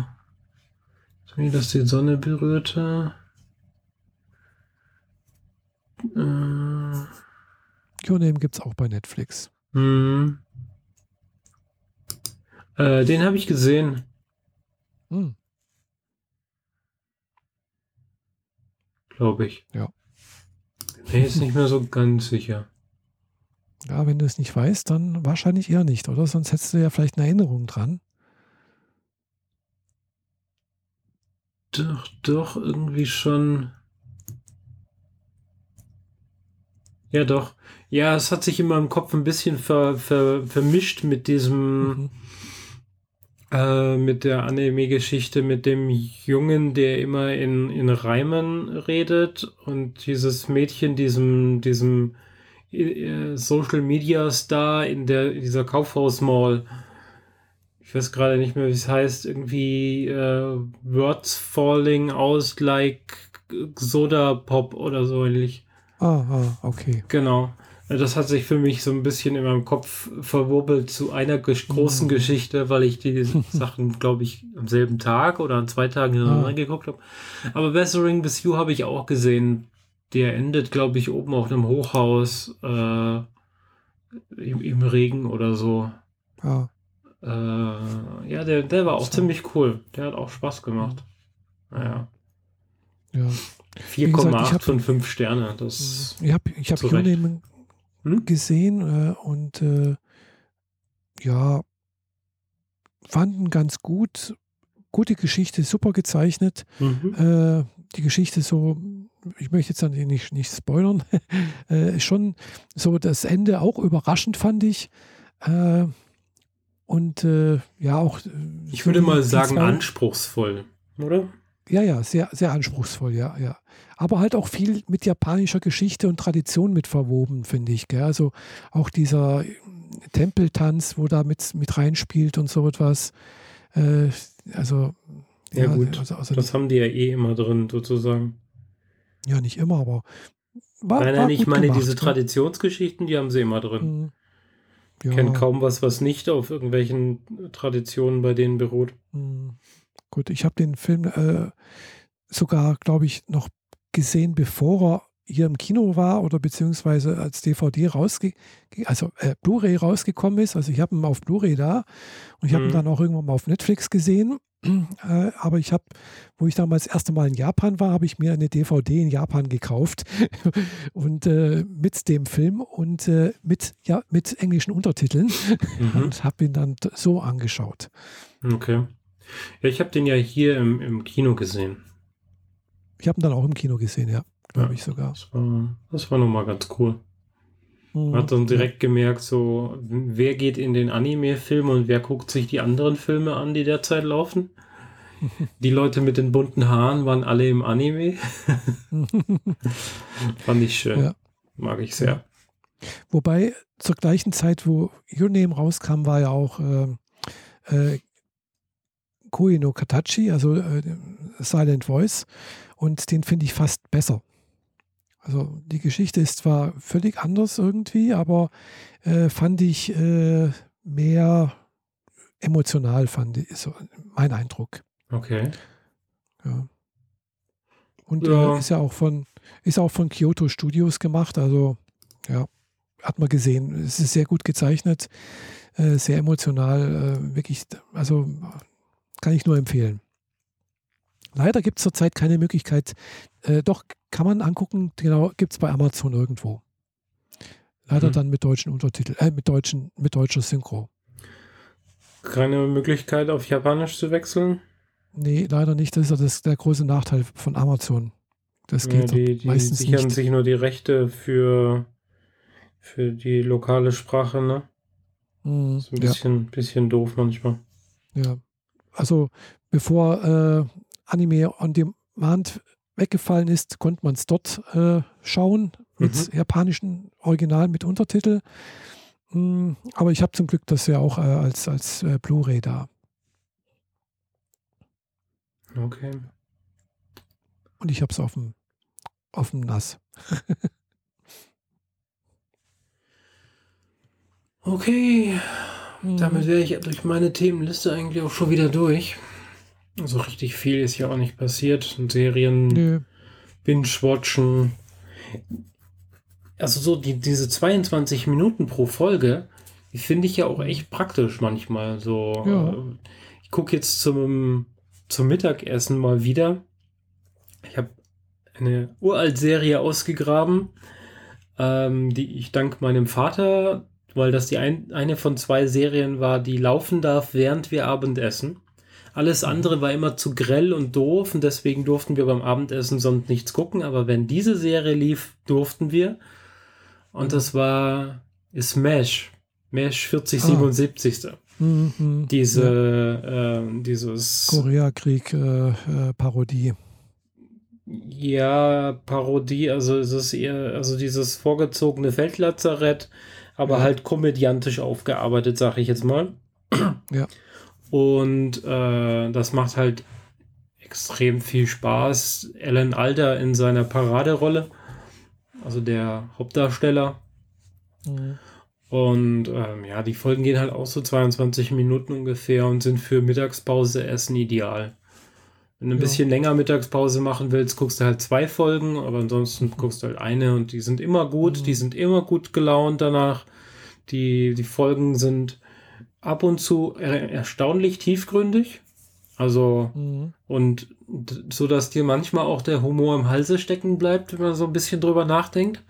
Wie das die Sonne berührte. Äh. Your Name gibt es auch bei Netflix. Hm. Äh, den habe ich gesehen. Hm. Glaube ich. Ja. Bin jetzt nicht mehr so ganz sicher. Ja, wenn du es nicht weißt, dann wahrscheinlich eher nicht, oder? Sonst hättest du ja vielleicht eine Erinnerung dran. Doch, doch, irgendwie schon. Ja, doch. Ja, es hat sich in meinem Kopf ein bisschen ver, ver, vermischt mit diesem. Mhm. Äh, mit der Anime-Geschichte mit dem Jungen, der immer in, in Reimen redet und dieses Mädchen, diesem, diesem äh, Social Media Star in der in dieser Kaufhaus-Mall. Ich weiß gerade nicht mehr, wie es heißt. Irgendwie äh, Words falling out like Soda Pop oder so ähnlich. Ah, ah, okay. Genau. Das hat sich für mich so ein bisschen in meinem Kopf verwurbelt zu einer großen mhm. Geschichte, weil ich die [laughs] Sachen, glaube ich, am selben Tag oder an zwei Tagen hintereinander ah. geguckt habe. Aber Bessering With You habe ich auch gesehen. Der endet, glaube ich, oben auf einem Hochhaus äh, im, im, Regen oder so. Ah. Äh, ja, der, der war auch so. ziemlich cool. Der hat auch Spaß gemacht. Naja. Ja. 4,8 von 5 Sterne. Das ich habe ich hab hm? gesehen äh, und äh, ja, fanden ganz gut. Gute Geschichte, super gezeichnet. Mhm. Äh, die Geschichte so, ich möchte jetzt nicht, nicht spoilern, [laughs] äh, schon so das Ende auch überraschend fand ich. Äh, und äh, ja, auch. Ich würde mal sagen, anspruchsvoll, oder? Ja, ja, sehr, sehr anspruchsvoll, ja, ja. Aber halt auch viel mit japanischer Geschichte und Tradition mit verwoben, finde ich. Gell? Also auch dieser Tempeltanz, wo da mit, mit reinspielt und so etwas. Äh, also. Ja, ja gut. Also, also das haben die ja eh immer drin, sozusagen. Ja, nicht immer, aber. War, nein, nein, ich meine, gemacht, diese ne? Traditionsgeschichten, die haben sie immer drin. Mhm. ja. kenne kaum was, was nicht auf irgendwelchen Traditionen bei denen beruht. Hm. Gut, ich habe den Film äh, sogar, glaube ich, noch gesehen, bevor er hier im Kino war oder beziehungsweise als DVD rausge also äh, Blu-ray rausgekommen ist. Also ich habe ihn auf Blu-ray da und ich habe ihn mhm. dann auch irgendwann mal auf Netflix gesehen. Äh, aber ich habe, wo ich damals das erste Mal in Japan war, habe ich mir eine DVD in Japan gekauft [laughs] und äh, mit dem Film und äh, mit, ja, mit englischen Untertiteln mhm. und habe ihn dann so angeschaut. Okay. Ja, ich habe den ja hier im, im Kino gesehen. Ich habe ihn dann auch im Kino gesehen, ja glaube ja, ich sogar. Das war, das war nochmal ganz cool. Man hat dann direkt gemerkt, so, wer geht in den Anime-Film und wer guckt sich die anderen Filme an, die derzeit laufen. [laughs] Die Leute mit den bunten Haaren waren alle im Anime. [laughs] Fand ich schön. Ja. Mag ich sehr. Wobei zur gleichen Zeit, wo Your Name rauskam, war ja auch äh, äh, Koe no Katachi, also äh, Silent Voice. Und den finde ich fast besser. Also die Geschichte ist zwar völlig anders irgendwie, aber äh, fand ich äh, mehr emotional, fand ich, so mein Eindruck. Okay. Ja. Und ja. Äh, ist ja auch von, ist auch von Kyoto Studios gemacht, also ja, hat man gesehen. Es ist sehr gut gezeichnet, äh, sehr emotional, äh, wirklich, also kann ich nur empfehlen. Leider gibt es zurzeit keine Möglichkeit, äh, doch kann man angucken, genau, gibt es bei Amazon irgendwo. Leider mhm. dann mit deutschen Untertiteln, äh, mit deutschen, mit deutscher Synchro. Keine Möglichkeit auf Japanisch zu wechseln? Nee, leider nicht. Das ist ja das, der große Nachteil von Amazon. Das geht ja, die, die meistens sichern nicht. sich nur die Rechte für, für die lokale Sprache, ne? Mhm, ist ein bisschen, ja. bisschen doof manchmal. Ja. Also bevor äh, Anime on Demand weggefallen ist, konnte man es dort äh, schauen mit mhm. japanischen Original mit Untertitel. Mm, aber ich habe zum Glück das ja auch äh, als, als äh, Blu-ray da. Okay. Und ich habe es auf dem, auf dem NAS. [laughs] okay. Mhm. Damit wäre ich durch meine Themenliste eigentlich auch schon wieder durch. So richtig viel ist ja auch nicht passiert. Serien, Binge-Watchen. Also so die, diese 22 Minuten pro Folge, die finde ich ja auch echt praktisch manchmal. So, ja. Äh, ich gucke jetzt zum, zum Mittagessen mal wieder. Ich habe eine Uralt-Serie ausgegraben, ähm, die ich dank meinem Vater, weil das die ein, eine von zwei Serien war, die laufen darf, während wir Abendessen. Alles andere war immer zu grell und doof und deswegen durften wir beim Abendessen sonst nichts gucken. Aber wenn diese Serie lief, durften wir. Und das war Smash. Mesh 4077. Ah. Mhm, Diese, ja. äh, dieses. Koreakrieg-Parodie. Äh, ja, Parodie, also es ist eher, also dieses vorgezogene Feldlazarett, aber ja. halt komödiantisch aufgearbeitet, sag ich jetzt mal. Ja. Und äh, das macht halt extrem viel Spaß. Alan Alder in seiner Paraderolle, also der Hauptdarsteller. Mhm. Und ähm, ja, die Folgen gehen halt auch so 22 Minuten ungefähr und sind für Mittagspause essen ideal. Wenn du ein ja. bisschen länger Mittagspause machen willst, guckst du halt zwei Folgen, aber ansonsten mhm. guckst du halt eine und die sind immer gut, mhm. die sind immer gut gelaunt danach. Die, die Folgen sind ab und zu erstaunlich tiefgründig. Also, mhm. und so, dass dir manchmal auch der Humor im Halse stecken bleibt, wenn man so ein bisschen drüber nachdenkt.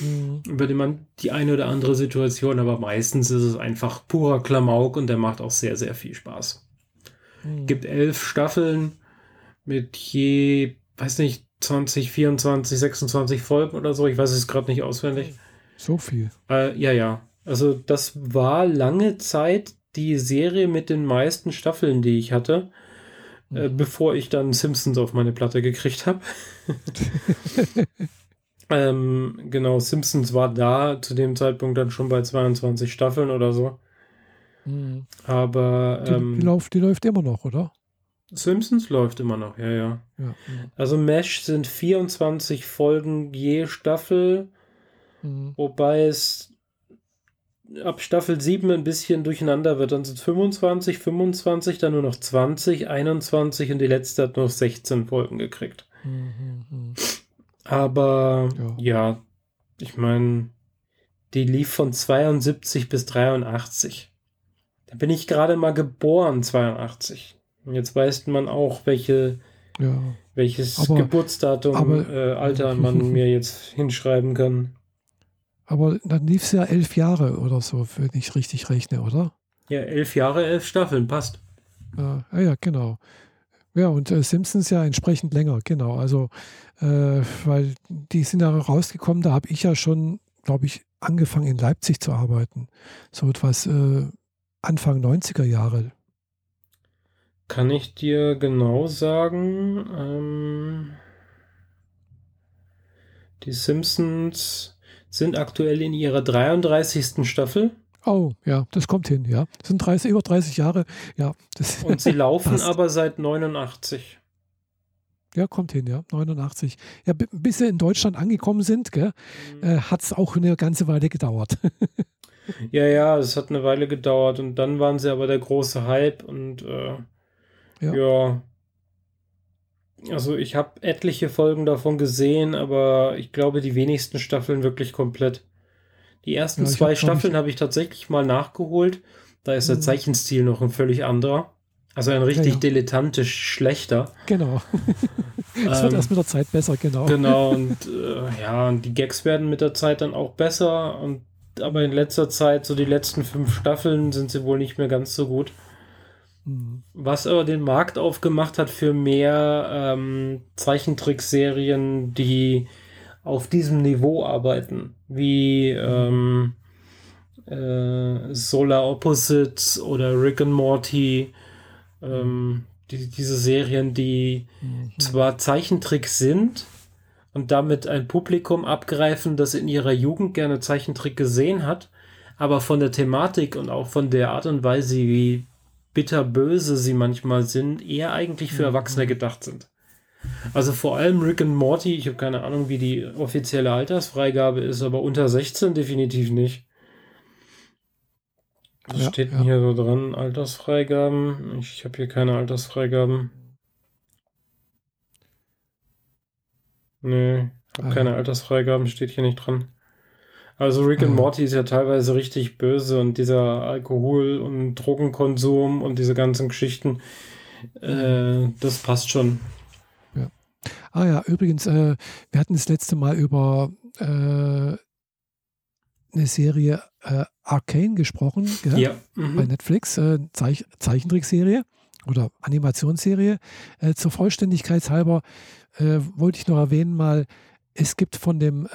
Mhm. Über die, man, die eine oder andere Situation, aber meistens ist es einfach purer Klamauk und der macht auch sehr, sehr viel Spaß. Mhm. Gibt elf Staffeln mit je, weiß nicht, 20, 24, 26 Folgen oder so. Ich weiß es gerade nicht auswendig. So viel. Äh, ja, ja. Also das war lange Zeit die Serie mit den meisten Staffeln, die ich hatte, äh, mhm. bevor ich dann Simpsons auf meine Platte gekriegt habe. [laughs] ähm, genau, Simpsons war da zu dem Zeitpunkt dann schon bei 22 Staffeln oder so. Mhm. Aber ähm, die, die, läuft, die läuft immer noch, oder? Simpsons läuft immer noch, ja, ja. ja. Also Mesh sind 24 Folgen je Staffel, mhm. wobei es ab Staffel 7 ein bisschen durcheinander wird. Dann sind es 25, 25, dann nur noch 20, 21 und die letzte hat noch 16 Folgen gekriegt. Mhm. Aber ja, ja ich meine, die lief von 72 bis 83. Da bin ich gerade mal geboren, 82. Und jetzt weiß man auch, welche, ja. welches aber, Geburtsdatum, aber, äh, Alter man [laughs] mir jetzt hinschreiben kann. Aber dann lief es ja elf Jahre oder so, wenn ich richtig rechne, oder? Ja, elf Jahre, elf Staffeln, passt. Ja, ja, genau. Ja, und äh, Simpsons ja entsprechend länger, genau. Also, äh, weil die sind ja rausgekommen, da habe ich ja schon, glaube ich, angefangen in Leipzig zu arbeiten. So etwas äh, Anfang 90er Jahre. Kann ich dir genau sagen, ähm, die Simpsons sind aktuell in ihrer 33. Staffel. Oh, ja, das kommt hin, ja. Das sind 30, über 30 Jahre, ja. Und sie [laughs] laufen passt. aber seit 89. Ja, kommt hin, ja, 89. Ja, bis sie in Deutschland angekommen sind, mhm. äh, hat es auch eine ganze Weile gedauert. [laughs] ja, ja, es hat eine Weile gedauert und dann waren sie aber der große Hype und äh, ja. ja. Also ich habe etliche Folgen davon gesehen, aber ich glaube die wenigsten Staffeln wirklich komplett. Die ersten ja, zwei hab, Staffeln habe ich tatsächlich mal nachgeholt. Da ist der mhm. Zeichenstil noch ein völlig anderer. Also ein richtig ja, ja. dilettantisch schlechter. Genau. [laughs] Es wird ähm, erst mit der Zeit besser, genau. Genau, und äh, ja, und die Gags werden mit der Zeit dann auch besser. Und aber in letzter Zeit, so die letzten fünf Staffeln, sind sie wohl nicht mehr ganz so gut. Was aber den Markt aufgemacht hat für mehr ähm, Zeichentrickserien, die auf diesem Niveau arbeiten, wie ähm, äh, Solar Opposites oder Rick and Morty. Ähm, die, diese Serien, die mhm. zwar Zeichentrick sind und damit ein Publikum abgreifen, das in ihrer Jugend gerne Zeichentrick gesehen hat, aber von der Thematik und auch von der Art und Weise, wie bitterböse sie manchmal sind, eher eigentlich für mhm. Erwachsene gedacht sind. Also vor allem Rick and Morty, ich habe keine Ahnung, wie die offizielle Altersfreigabe ist, aber unter 16 definitiv nicht. Was ja, steht ja. hier so dran? Altersfreigaben? Ich habe hier keine Altersfreigaben. Nee, habe ah, keine Altersfreigaben, steht hier nicht dran. Also Rick and mhm. Morty ist ja teilweise richtig böse und dieser Alkohol- und Drogenkonsum und diese ganzen Geschichten, äh, das passt schon. Ja. Ah ja, übrigens, äh, wir hatten das letzte Mal über äh, eine Serie äh, Arcane gesprochen, gell? ja. Mhm. bei Netflix, äh, Zeich Zeichentrickserie oder Animationsserie. Äh, zur Vollständigkeit halber wollte ich noch erwähnen mal, es gibt von dem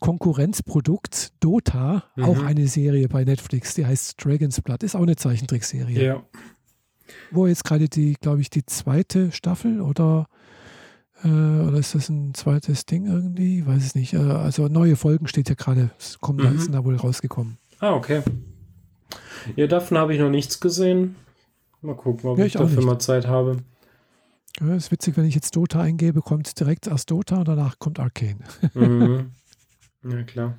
Konkurrenzprodukt Dota, mhm. auch eine Serie bei Netflix, die heißt Dragon's Blood, ist auch eine Zeichentrickserie. Ja. Wo jetzt gerade die, glaube ich, die zweite Staffel oder, äh, oder ist das ein zweites Ding irgendwie? Weiß es nicht. Äh, also neue Folgen steht ja gerade, kommen mhm. da, sind da wohl rausgekommen. Ah, okay. Ja, davon habe ich noch nichts gesehen. Mal gucken, ob ja, ich, ich dafür nicht. mal Zeit habe. Ja, ist witzig, wenn ich jetzt Dota eingebe, kommt direkt erst Dota und danach kommt Arcane. Mhm. [laughs] Ja, klar.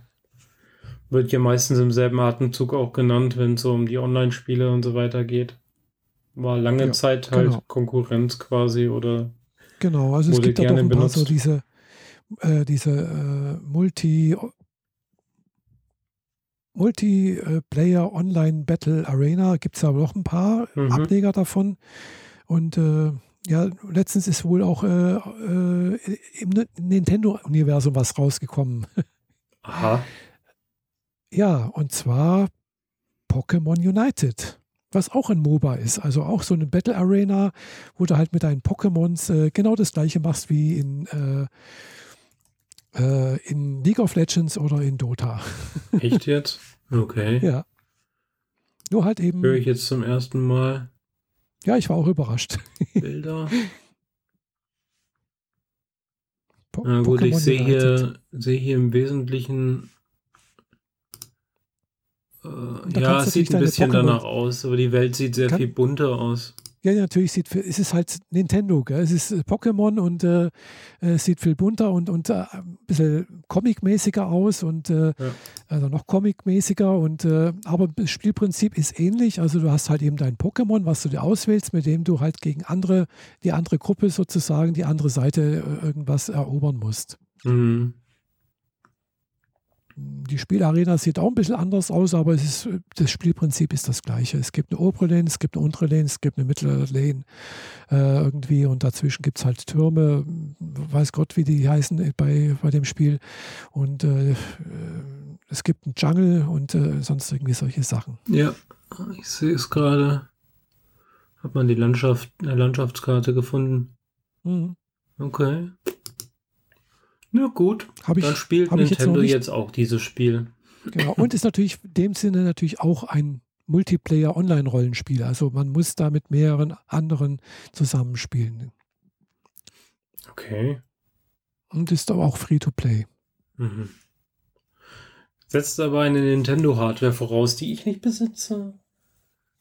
Wird ja meistens im selben Atemzug auch genannt, wenn es so um die Online-Spiele und so weiter geht. War lange ja, Zeit halt genau. Konkurrenz quasi oder. Genau, also es gibt ja doch ein benutzt. paar so diese, äh, diese äh, Multi- Multiplayer Online Battle Arena gibt es ja noch ein paar mhm. Ableger davon. Und äh, ja, letztens ist wohl auch äh, äh, im Nintendo-Universum was rausgekommen. [laughs] Aha. Ja, und zwar Pokémon United, was auch ein MOBA ist. Also auch so eine Battle Arena, wo du halt mit deinen Pokémons äh, genau das gleiche machst wie in, äh, äh, in League of Legends oder in Dota. [laughs] Echt jetzt? Okay. Ja. Nur halt eben. Höre ich jetzt zum ersten Mal. Ja, ich war auch überrascht. Bilder. [laughs] Na gut, ich sehe hier, sehe hier im Wesentlichen. Äh, ja, es sieht ein bisschen Pokémon. danach aus, aber die Welt sieht sehr Kann, viel bunter aus. Ja, natürlich sieht es ist halt Nintendo, gell? es ist äh, Pokémon und äh, es sieht viel bunter und, und äh, ein bisschen comic-mäßiger aus und äh, ja. also noch comic-mäßiger und äh, aber das Spielprinzip ist ähnlich. Also du hast halt eben dein Pokémon, was du dir auswählst, mit dem du halt gegen andere, die andere Gruppe sozusagen, die andere Seite äh, irgendwas erobern musst. Mhm. Die Spielarena sieht auch ein bisschen anders aus, aber es ist, das Spielprinzip ist das gleiche. Es gibt eine obere Lane, es gibt eine untere Lane, es gibt eine mittlere Lane äh, irgendwie und dazwischen gibt es halt Türme, weiß Gott, wie die heißen bei, bei dem Spiel. Und äh, äh es gibt einen Jungle und äh, sonst irgendwie solche Sachen. Ja, ich sehe es gerade. Hat man die Landschaft, eine Landschaftskarte gefunden? Mhm. Okay. Na gut, hab ich, dann spielt Nintendo jetzt, jetzt, auch dieses Spiel. Genau, und ist natürlich in dem Sinne natürlich auch ein Multiplayer-Online-Rollenspiel. Also man muss da mit mehreren anderen zusammenspielen. Okay. Und ist aber auch Free-to-Play. Mhm. Setzt aber eine Nintendo-Hardware voraus, die ich nicht besitze.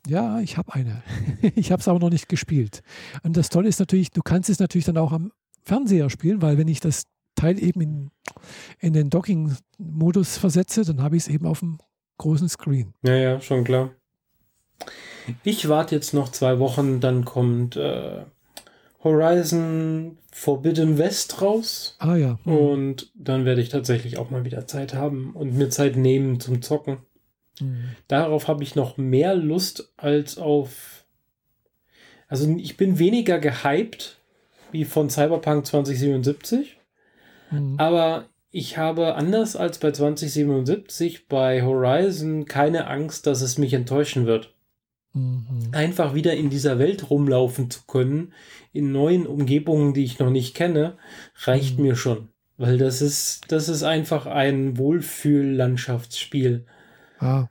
Ja, ich habe eine. [laughs] ich habe es aber noch nicht gespielt. Und das Tolle ist natürlich, du kannst es natürlich dann auch am Fernseher spielen, weil wenn ich das Teil eben in, in den Docking-Modus versetze, dann habe ich es eben auf dem großen Screen. Ja, ja, schon klar. Ich warte jetzt noch zwei Wochen, dann kommt äh, Horizon Forbidden West raus. Ah ja. Mhm. Und dann werde ich tatsächlich auch mal wieder Zeit haben und mir Zeit nehmen zum Zocken. Mhm. Darauf habe ich noch mehr Lust als auf. Also ich bin weniger gehypt wie von Cyberpunk 2077. Mhm. Aber ich habe anders als bei 2077 bei Horizon keine Angst, dass es mich enttäuschen wird. Mhm. Einfach wieder in dieser Welt rumlaufen zu können, in neuen Umgebungen, die ich noch nicht kenne, reicht mhm. mir schon. Weil das ist, das ist einfach ein Wohlfühl-Landschaftsspiel. Ah.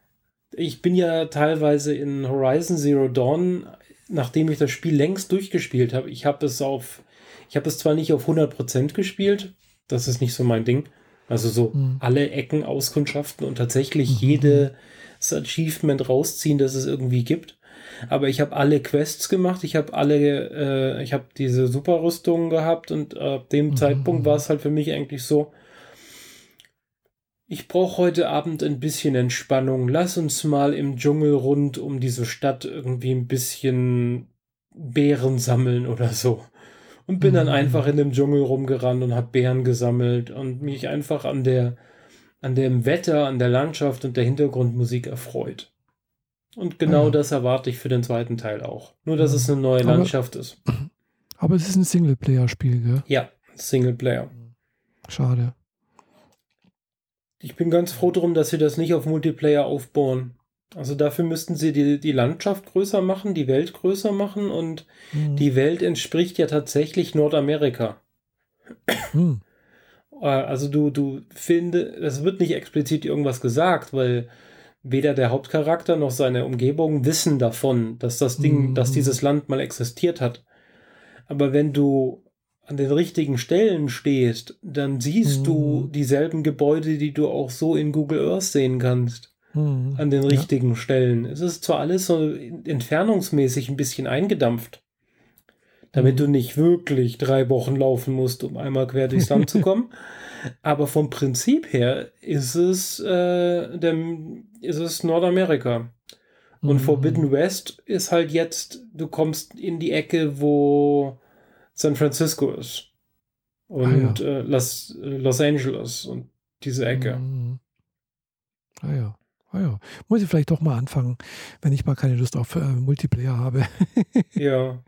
Ich bin ja teilweise in Horizon Zero Dawn, nachdem ich das Spiel längst durchgespielt habe, ich habe es auf, ich habe es zwar nicht auf 100% gespielt, das ist nicht so mein Ding. Also so mhm. alle Ecken auskundschaften und tatsächlich mhm. jedes Achievement rausziehen, das es irgendwie gibt. Aber ich habe alle Quests gemacht, ich habe alle, äh, ich habe diese Superrüstungen gehabt und ab dem mhm. Zeitpunkt war es halt für mich eigentlich so, ich brauche heute Abend ein bisschen Entspannung. Lass uns mal im Dschungel rund um diese Stadt irgendwie ein bisschen Beeren sammeln oder so und bin mhm. dann einfach in dem Dschungel rumgerannt und habe Bären gesammelt und mich einfach an der an dem Wetter, an der Landschaft und der Hintergrundmusik erfreut. Und genau ah, ja. das erwarte ich für den zweiten Teil auch. Nur, dass ja. es eine neue aber, Landschaft ist. [clears throat] Aber es ist ein Singleplayer-Spiel, gell? Ja, Singleplayer. Schade. Ich bin ganz froh darum, dass sie das nicht auf Multiplayer aufbauen. Also dafür müssten sie die, die Landschaft größer machen, die Welt größer machen und mhm. die Welt entspricht ja tatsächlich Nordamerika. Mhm. Also du, du findest, es wird nicht explizit irgendwas gesagt, weil weder der Hauptcharakter noch seine Umgebung wissen davon, dass das Ding, mhm. dass dieses Land mal existiert hat. Aber wenn du an den richtigen Stellen stehst, dann siehst du mhm. dieselben Gebäude, die du auch so in Google Earth sehen kannst mhm. an den richtigen ja. Stellen. Es ist zwar alles so entfernungsmäßig ein bisschen eingedampft, damit mhm. du nicht wirklich drei Wochen laufen musst, um einmal quer durchs Land zu kommen. [laughs] Aber vom Prinzip her ist es, äh, dem, ist es Nordamerika. Und mhm. Forbidden West ist halt jetzt, du kommst in die Ecke, wo San Francisco ist. Und ah, ja. äh, Los, Los Angeles und diese Ecke. Mhm. Ah ja. Ah ja, muss ich vielleicht doch mal anfangen, wenn ich mal keine Lust auf äh, Multiplayer habe. [laughs] ja,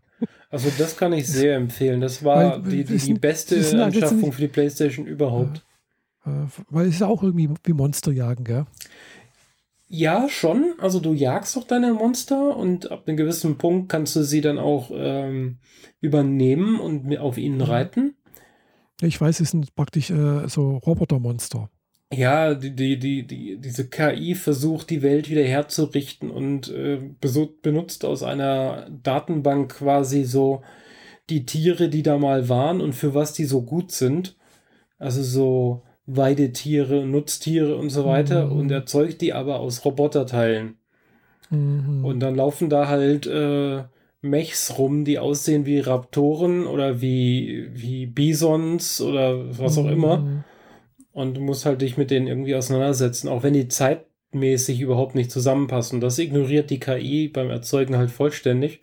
also das kann ich sehr empfehlen. Das war weil, die, die, die beste Anschaffung für die PlayStation überhaupt. Äh, weil es ist auch irgendwie wie Monster jagen, gell? Ja, schon. Also du jagst doch deine Monster und ab einem gewissen Punkt kannst du sie dann auch ähm, übernehmen und auf ihnen mhm. reiten. Ich weiß, es sind praktisch äh, so Robotermonster. Ja, die, die, die, die, diese KI versucht, die Welt wieder herzurichten und äh, benutzt aus einer Datenbank quasi so die Tiere, die da mal waren und für was die so gut sind. Also so Weidetiere, Nutztiere und so weiter mhm. und erzeugt die aber aus Roboterteilen. Mhm. Und dann laufen da halt äh, Mechs rum, die aussehen wie Raptoren oder wie, wie Bisons oder was auch immer. Mhm. Und du musst halt dich mit denen irgendwie auseinandersetzen, auch wenn die zeitmäßig überhaupt nicht zusammenpassen. Das ignoriert die KI beim Erzeugen halt vollständig.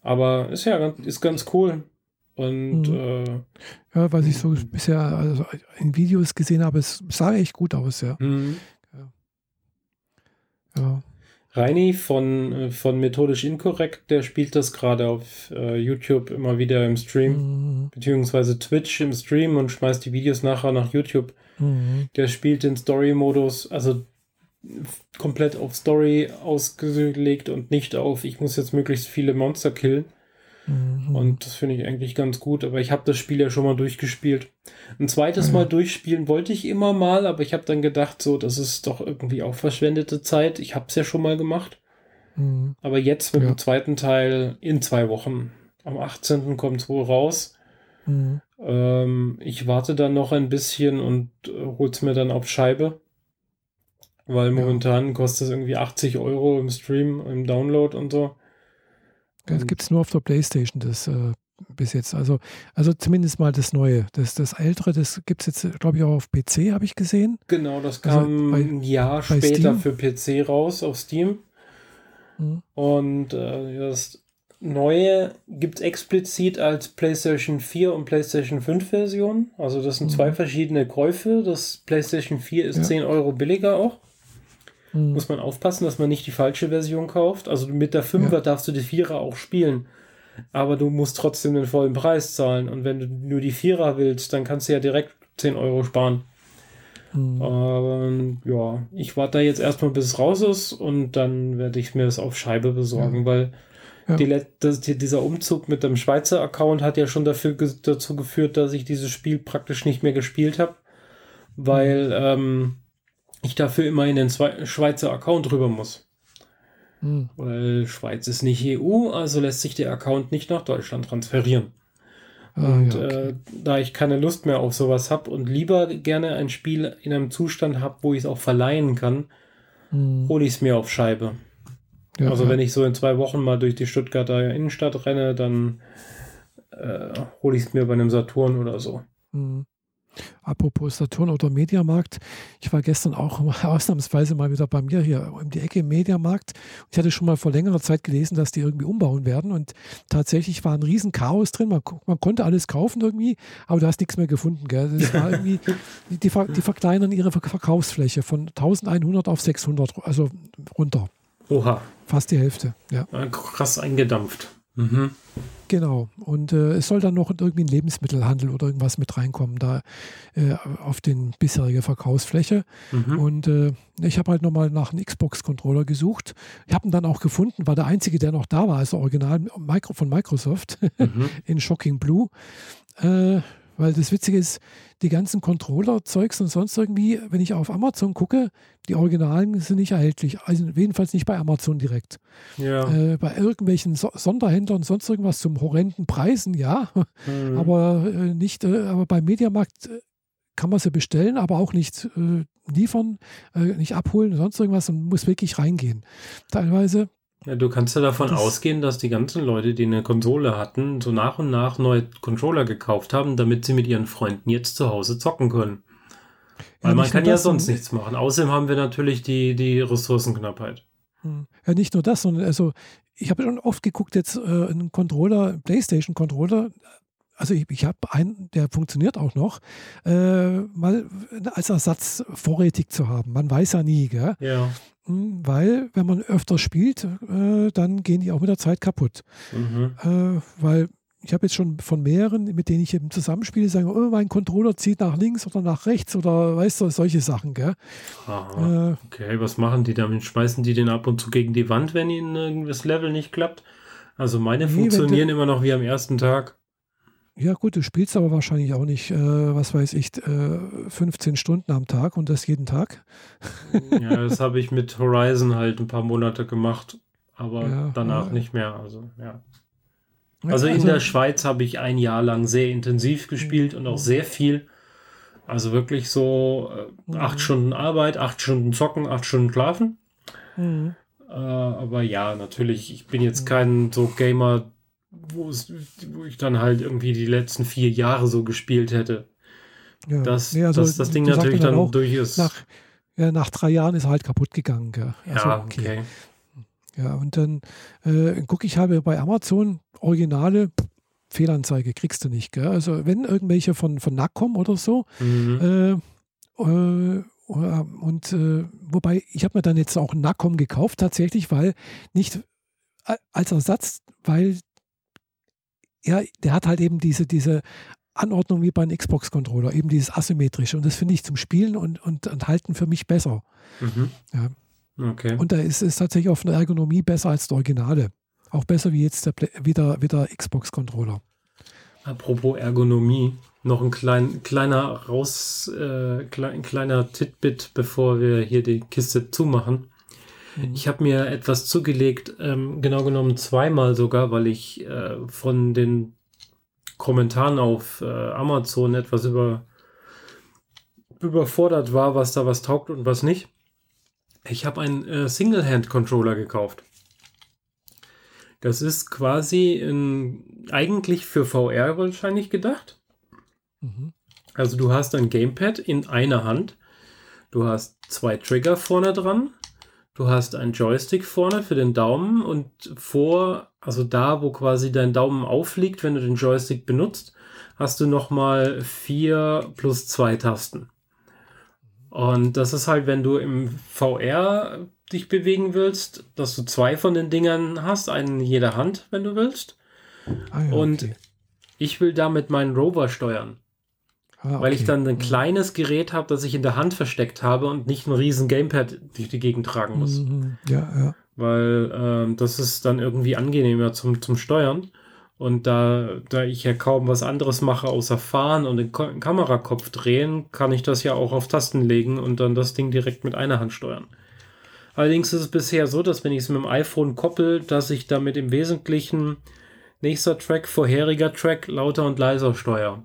Aber ist ja ganz, ist ganz cool. Und Mhm. äh, Ja, was ich so bisher also in Videos gesehen habe, es sah echt gut aus, ja. mh. ja. Reini von, äh, von Methodisch Inkorrekt, der spielt das gerade auf äh, YouTube immer wieder im Stream, Mhm. beziehungsweise Twitch im Stream und schmeißt die Videos nachher nach YouTube. Mhm. Der spielt den Story-Modus, also komplett auf Story ausgelegt und nicht auf, ich muss jetzt möglichst viele Monster killen. Mhm. Und das finde ich eigentlich ganz gut, aber ich habe das Spiel ja schon mal durchgespielt. Ein zweites Ja. Mal durchspielen wollte ich immer mal, aber ich habe dann gedacht, so, das ist doch irgendwie auch verschwendete Zeit. Ich habe es ja schon mal gemacht. Mhm. Aber jetzt mit Ja. dem zweiten Teil in zwei Wochen. Am 18. kommt es wohl raus. Mhm. Ähm, ich warte dann noch ein bisschen und äh, hol's mir dann auf Scheibe. Weil Ja. momentan kostet es irgendwie 80 Euro im Stream, im Download und so. Das gibt es nur auf der Playstation, das äh, bis jetzt. Also, also zumindest mal das Neue. Das, das Ältere, das gibt es jetzt, glaube ich, auch auf PC, habe ich gesehen. Genau, das Also kam bei- ein Jahr später Steam? für PC raus auf Steam. Mhm. Und äh, das Neue gibt es explizit als PlayStation 4 und PlayStation 5 Version. Also das sind Mhm. zwei verschiedene Käufe. Das PlayStation 4 ist Ja. 10 Euro billiger auch. Mhm. Muss man aufpassen, dass man nicht die falsche Version kauft. Also mit der 5er Ja. darfst du die 4er auch spielen. Aber du musst trotzdem den vollen Preis zahlen. Und wenn du nur die 4er willst, dann kannst du ja direkt 10 Euro sparen. Mhm. Aber ja, ich warte da jetzt erstmal, bis es raus ist und dann werde ich mir das auf Scheibe besorgen, weil Ja. die, das, die, dieser Umzug mit dem Schweizer Account hat ja schon dafür, dazu geführt, dass ich dieses Spiel praktisch nicht mehr gespielt habe, weil ähm, ich dafür immer in den Schweizer Account rüber muss. Mhm. Weil Schweiz ist nicht EU, also lässt sich der Account nicht nach Deutschland transferieren. Ah, Und ja, okay. äh, da ich keine Lust mehr auf sowas habe und lieber gerne ein Spiel in einem Zustand habe, wo ich es auch verleihen kann, Mhm. hole ich es mir auf Scheibe. Ja, also ja. wenn ich so in zwei Wochen mal durch die Stuttgarter Innenstadt renne, dann äh, hole ich es mir bei einem Saturn oder so. Mhm. Apropos Saturn oder Mediamarkt, ich war gestern auch [laughs] ausnahmsweise mal wieder bei mir hier um die Ecke im Mediamarkt. Ich hatte schon mal vor längerer Zeit gelesen, dass die irgendwie umbauen werden und tatsächlich war ein riesen Chaos drin. Man, man konnte alles kaufen irgendwie, aber du hast nichts mehr gefunden. Gell? [laughs] Irgendwie, die, ver- die verkleinern ihre Ver- Verkaufsfläche von 1100 auf 600, also runter. Oha, Fast die Hälfte, ja. krass eingedampft. Mhm. Genau. Und äh, es soll dann noch irgendwie ein Lebensmittelhandel oder irgendwas mit reinkommen, da äh, auf den bisherige Verkaufsfläche. Mhm. Und äh, ich habe halt nochmal nach einem Xbox-Controller gesucht. Ich habe ihn dann auch gefunden, war der einzige, der noch da war, also original Micro von Microsoft Mhm. [laughs] in Shocking Blue. Weil das Witzige ist, die ganzen Controller-Zeugs und sonst irgendwie, wenn ich auf Amazon gucke, die Originalen sind nicht erhältlich. Also jedenfalls nicht bei Amazon direkt. Ja. Äh, bei irgendwelchen so Sonderhändlern und sonst irgendwas zum horrenden Preisen, ja. Mhm. Aber äh, nicht, äh, aber beim Mediamarkt äh, kann man sie bestellen, aber auch nicht äh, liefern, äh, nicht abholen, sonst irgendwas und muss wirklich reingehen. Teilweise, Ja, du kannst ja davon Das- ausgehen, dass die ganzen Leute, die eine Konsole hatten, so nach und nach neue Controller gekauft haben, damit sie mit ihren Freunden jetzt zu Hause zocken können. Weil Ja, man kann ja sonst nichts machen. Außerdem haben wir natürlich die, die Ressourcenknappheit. Hm. Ja, nicht nur das, sondern also ich habe schon oft geguckt, jetzt äh, einen Controller, PlayStation-Controller, also ich, ich habe einen, der funktioniert auch noch, äh, mal als Ersatz vorrätig zu haben. Man weiß ja nie, gell? Ja. Weil, wenn man öfter spielt, äh, dann gehen die auch mit der Zeit kaputt. Mhm. Äh, weil ich habe jetzt schon von mehreren, mit denen ich eben zusammenspiele, sagen, oh, mein Controller zieht nach links oder nach rechts oder weißt du, solche Sachen, gell? Aha. Äh, Okay, was machen die damit? Schmeißen die den ab und zu gegen die Wand, wenn ihnen irgendwie das Level nicht klappt? Also meine Nee, funktionieren du- immer noch wie am ersten Tag. Ja, gut, du spielst aber wahrscheinlich auch nicht, äh, was weiß ich, äh, 15 Stunden am Tag und das jeden Tag. Ja, das habe ich mit Horizon halt ein paar Monate gemacht, aber Ja, danach ja. nicht mehr. Also, ja. Also in der Schweiz habe ich ein Jahr lang sehr intensiv gespielt und auch Mhm. sehr viel. Also wirklich so äh, acht Mhm. Stunden Arbeit, acht Stunden zocken, acht Stunden schlafen. Mhm. Äh, aber ja, natürlich, ich bin jetzt kein so Gamer, wo ich dann halt irgendwie die letzten vier Jahre so gespielt hätte. Ja. Das, nee, also, das, das Ding natürlich dann, dann durch ist. Nach, ja, nach drei Jahren ist er halt kaputt gegangen. Also, ja, okay. okay. Ja, und dann äh, gucke ich habe bei Amazon Originale Fehlanzeige kriegst du nicht. Gell? Also wenn irgendwelche von, von Nacom oder so mhm. äh, äh, und äh, wobei, ich habe mir dann jetzt auch Nacom gekauft, tatsächlich, weil nicht als Ersatz, weil ja, der hat halt eben diese, diese Anordnung wie bei einem Xbox-Controller, eben dieses asymmetrische. Und das finde ich zum Spielen und, und, und Halten für mich besser. Mhm. Ja. Okay. Und da ist es tatsächlich auf einer Ergonomie besser als der Originale. Auch besser wie jetzt der, wie der, wie der Xbox-Controller. Apropos Ergonomie, noch ein klein, kleiner Raus, äh, klein, kleiner Titbit, bevor wir hier die Kiste zumachen. Mhm. Ich habe mir etwas zugelegt, ähm, genau genommen zweimal sogar, weil ich äh, von den Kommentaren auf äh, Amazon etwas über, überfordert war, was da was taugt und was nicht. Ich habe einen äh, Single-Hand-Controller gekauft. Das ist quasi in, eigentlich für VR wahrscheinlich gedacht. Mhm. Also du hast ein Gamepad in einer Hand. Du hast zwei Trigger vorne dran. Du hast einen Joystick vorne für den Daumen und vor, also da, wo quasi dein Daumen aufliegt, wenn du den Joystick benutzt, hast du nochmal vier plus zwei Tasten. Und das ist halt, wenn du im VR dich bewegen willst, dass du zwei von den Dingern hast, einen in jeder Hand, wenn du willst. Ah ja, und okay. ich will damit meinen Rover steuern. Ah, okay. Weil ich dann ein mhm. kleines Gerät habe, das ich in der Hand versteckt habe und nicht ein riesen Gamepad durch die Gegend tragen muss. Mhm. Ja, ja. Weil ähm, das ist dann irgendwie angenehmer zum, zum Steuern. Und da, da ich ja kaum was anderes mache, außer fahren und den Ko Kamerakopf drehen, kann ich das ja auch auf Tasten legen und dann das Ding direkt mit einer Hand steuern. Allerdings ist es bisher so, dass wenn ich es mit dem iPhone koppel, dass ich damit im Wesentlichen nächster Track, vorheriger Track lauter und leiser steuere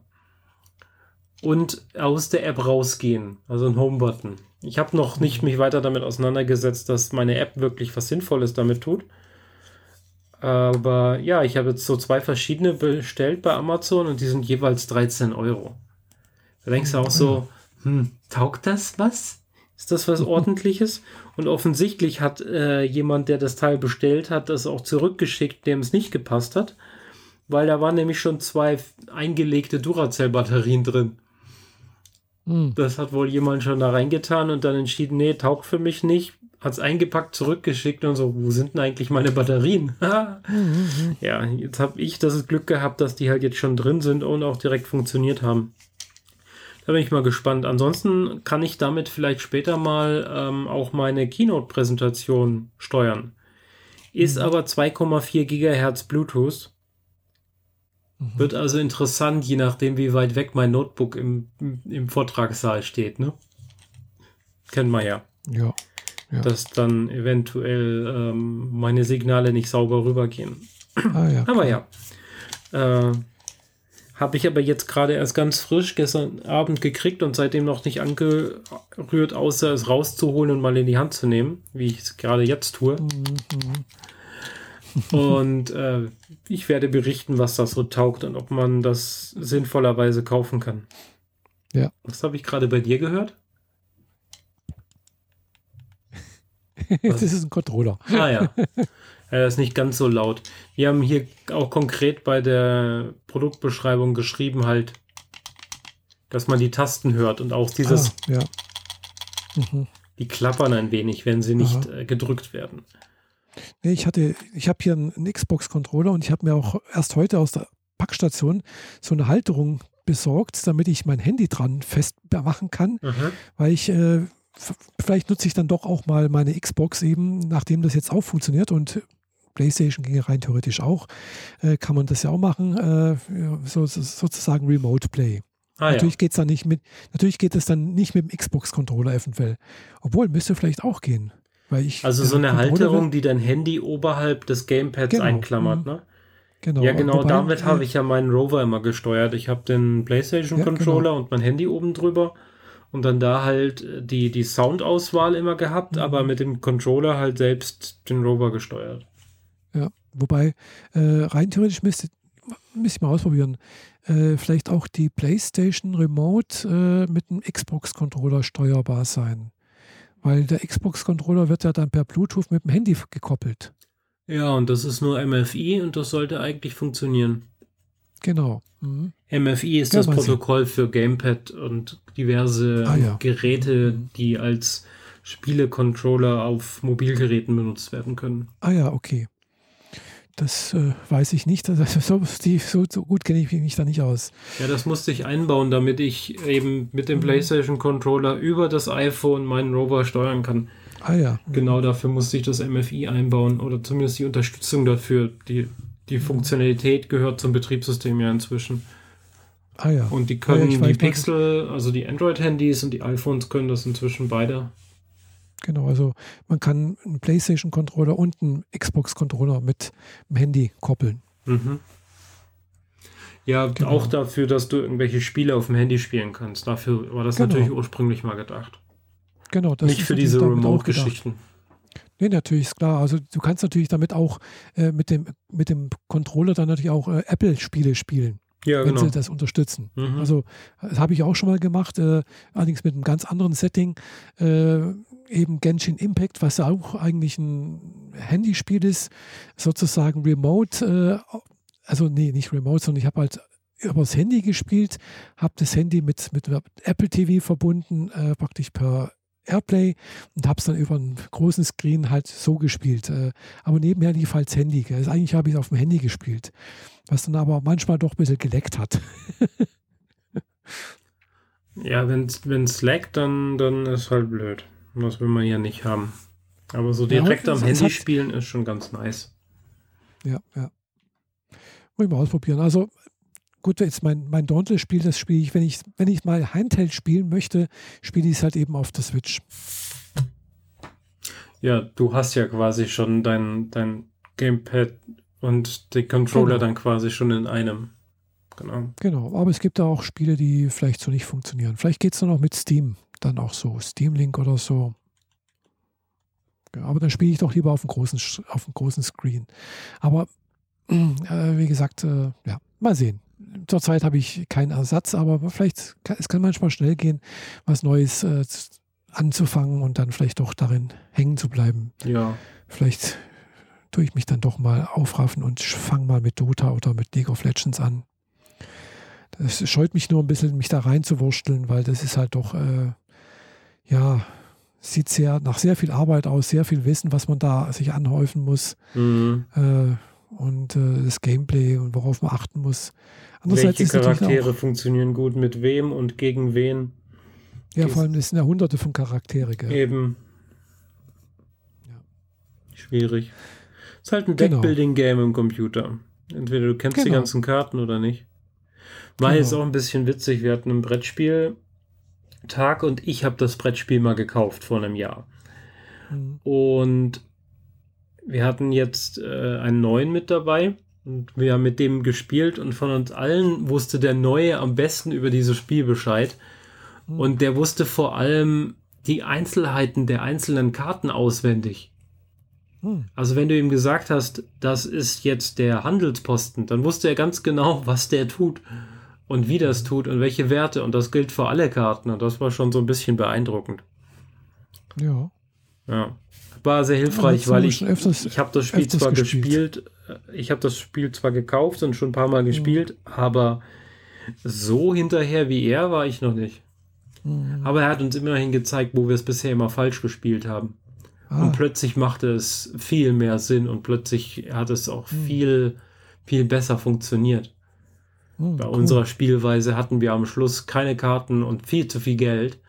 und aus der App rausgehen, also ein Home-Button. Ich habe noch nicht mich weiter damit auseinandergesetzt, dass meine App wirklich was Sinnvolles damit tut. Aber ja, ich habe jetzt so zwei verschiedene bestellt bei Amazon und die sind jeweils 13 Euro. Da denkst du auch so, hm, taugt das was? Ist das was [laughs] ordentliches? Und offensichtlich hat äh, jemand, der das Teil bestellt hat, das auch zurückgeschickt, dem es nicht gepasst hat, weil da waren nämlich schon zwei eingelegte Duracell-Batterien drin. Hm. Das hat wohl jemand schon da reingetan und dann entschieden, nee, taugt für mich nicht. Hat es eingepackt, zurückgeschickt und so, wo sind denn eigentlich meine Batterien? Mhm. [laughs] ja, jetzt habe ich das Glück gehabt, dass die halt jetzt schon drin sind und auch direkt funktioniert haben. Da bin ich mal gespannt. Ansonsten kann ich damit vielleicht später mal ähm, auch meine Keynote-Präsentation steuern. Ist mhm. aber 2,4 Gigahertz Bluetooth. Mhm. Wird also interessant, je nachdem, wie weit weg mein Notebook im, im Vortragssaal steht, ne? Kennen wir ja. Ja. ja. Dass dann eventuell ähm, meine Signale nicht sauber rübergehen. Ah, ja, aber ja. Äh, Habe ich aber jetzt gerade erst ganz frisch gestern Abend gekriegt und seitdem noch nicht angerührt, außer es rauszuholen und mal in die Hand zu nehmen, wie ich es gerade jetzt tue. Mhm. Und äh, ich werde berichten, was das so taugt und ob man das sinnvollerweise kaufen kann. Ja. Was habe ich gerade bei dir gehört? [laughs] das ist ein Controller. Ah ja. [laughs] Er ist nicht ganz so laut. Wir haben hier auch konkret bei der Produktbeschreibung geschrieben halt, dass man die Tasten hört und auch dieses. Ah, ja. Mhm. Die klappern ein wenig, wenn sie nicht äh, gedrückt werden. Nee, ich hatte, ich habe hier einen Xbox-Controller und ich habe mir auch erst heute aus der Packstation so eine Halterung besorgt, damit ich mein Handy dran festmachen kann, mhm. weil ich äh, vielleicht nutze ich dann doch auch mal meine Xbox eben, nachdem das jetzt auch funktioniert und PlayStation ging rein theoretisch auch, äh, kann man das ja auch machen, äh, so, sozusagen Remote Play. Ah, natürlich ja. geht's dann nicht mit, natürlich geht es dann nicht mit dem Xbox-Controller eventuell. Obwohl, müsste vielleicht auch gehen. Ich, also so eine Halterung, die dein Handy oberhalb des Gamepads genau. einklammert, mhm. ne? Genau. Ja, genau, Wobei, damit äh, habe ich ja meinen Rover immer gesteuert. Ich habe den PlayStation ja, Controller genau. und mein Handy oben drüber. und dann da halt die, die Soundauswahl immer gehabt, Mhm. aber mit dem Controller halt selbst den Rover gesteuert. Ja, wobei äh, rein theoretisch müsste, müsste ich mal ausprobieren, äh, vielleicht auch die PlayStation Remote äh, mit einem Xbox-Controller steuerbar sein. Weil der Xbox-Controller wird ja dann per Bluetooth mit dem Handy gekoppelt. Ja, und das ist nur MFI und das sollte eigentlich funktionieren. Genau. Mhm. MFI ist Ja, das. Protokoll für Gamepad und diverse Ah, ja. Geräte, die als Spielecontroller auf Mobilgeräten benutzt werden können. Ah ja, okay. Das äh, weiß ich nicht. Also, so, die, so, so gut kenne ich mich da nicht aus. Ja, das musste ich einbauen, damit ich eben mit dem Mhm. PlayStation Controller über das iPhone meinen Rover steuern kann. Ah ja. Genau dafür musste ich das MFI einbauen oder zumindest die Unterstützung dafür. Die, die Funktionalität gehört zum Betriebssystem ja inzwischen. Ah ja. Und die Ja, können ich die Pixel, also die Android-Handys und die iPhones können das inzwischen beide. Genau, also man kann einen PlayStation-Controller und einen Xbox-Controller mit dem Handy koppeln. Mhm. Ja, Genau. auch dafür, dass du irgendwelche Spiele auf dem Handy spielen kannst. Dafür war das Genau. natürlich ursprünglich mal gedacht. Genau, das Nicht für diese. Remote-Geschichten. Nee, natürlich ist klar. Also du kannst natürlich damit auch äh, mit, dem, mit dem Controller dann natürlich auch äh, Apple-Spiele spielen, Ja, wenn genau. sie das unterstützen. Mhm. Also das habe ich auch schon mal gemacht, äh, allerdings mit einem ganz anderen Setting. Äh, eben Genshin Impact, was auch eigentlich ein Handyspiel ist, sozusagen remote. Äh, also nee, nicht remote, sondern ich habe halt übers Handy gespielt, habe das Handy mit, mit Apple TV verbunden, äh, praktisch per Airplay und habe es dann über einen großen Screen halt so gespielt. Äh, aber nebenher lief halt das Handy. Gell. Also eigentlich habe ich es auf dem Handy gespielt, was dann aber manchmal doch ein bisschen geleckt hat. [laughs] Ja, wenn es laggt, dann, dann ist halt blöd. Das will man ja nicht haben. Aber so Ja, direkt am es- es Handy spielen ist schon ganz nice. Ja, ja. Muss ich mal ausprobieren. Also gut, jetzt mein, mein Dauntless-Spiel, das spiele ich, wenn ich, wenn ich mal Handheld spielen möchte, spiele ich es halt eben auf der Switch. Ja, du hast ja quasi schon dein, dein Gamepad und die Controller Genau. dann quasi schon in einem. Genau. Genau, aber es gibt da auch Spiele, die vielleicht so nicht funktionieren. Vielleicht geht es dann auch mit Steam, dann auch so, Steam Link oder so. Ja, aber dann spiele ich doch lieber auf dem großen, auf dem großen Screen. Aber äh, wie gesagt, äh, ja, mal sehen. Zurzeit habe ich keinen Ersatz, aber vielleicht, kann, es kann manchmal schnell gehen, was Neues äh, anzufangen und dann vielleicht doch darin hängen zu bleiben. Ja. Vielleicht tue ich mich dann doch mal aufraffen und fange mal mit Dota oder mit League of Legends an. Das scheut mich nur ein bisschen, mich da reinzuwursteln, weil das ist halt doch, äh, ja, sieht sehr nach sehr viel Arbeit aus, sehr viel Wissen, was man da sich anhäufen muss Mhm. äh, und äh, das Gameplay und worauf man achten muss. Welche Charaktere auch, funktionieren gut mit wem und gegen wen? ja, vor allem es sind ja hunderte von Charaktere. Gell? Eben. Ja. Schwierig. Ist halt ein Genau. Deckbuilding-Game im Computer. Entweder du kennst die Genau. ganzen Karten oder nicht. War Genau. jetzt auch ein bisschen witzig. Wir hatten ein Brettspiel-Tag und ich habe das Brettspiel mal gekauft vor einem Jahr. Mhm. Und wir hatten jetzt äh, einen neuen mit dabei. Und wir haben mit dem gespielt und von uns allen wusste der Neue am besten über dieses Spiel Bescheid. Mhm. Und der wusste vor allem die Einzelheiten der einzelnen Karten auswendig. Mhm. Also wenn du ihm gesagt hast, das ist jetzt der Handelsposten, dann wusste er ganz genau, [laughs] was der tut und wie das tut und welche Werte. Und das gilt für alle Karten. Und das war schon so ein bisschen beeindruckend. Ja. Ja. War sehr hilfreich, Ja, weil ich, öfters- ich habe das Spiel zwar gespielt. gespielt, äh, ich habe das Spiel zwar gekauft und schon ein paar Mal Mhm. gespielt, aber so hinterher wie er war ich noch nicht. Mhm. Aber er hat uns immerhin gezeigt, wo wir es bisher immer falsch gespielt haben. Ah, Und plötzlich machte es viel mehr Sinn und plötzlich hat es auch Hm. viel, viel besser funktioniert. Mhm, Bei cool. unserer Spielweise hatten wir am Schluss keine Karten und viel zu viel Geld.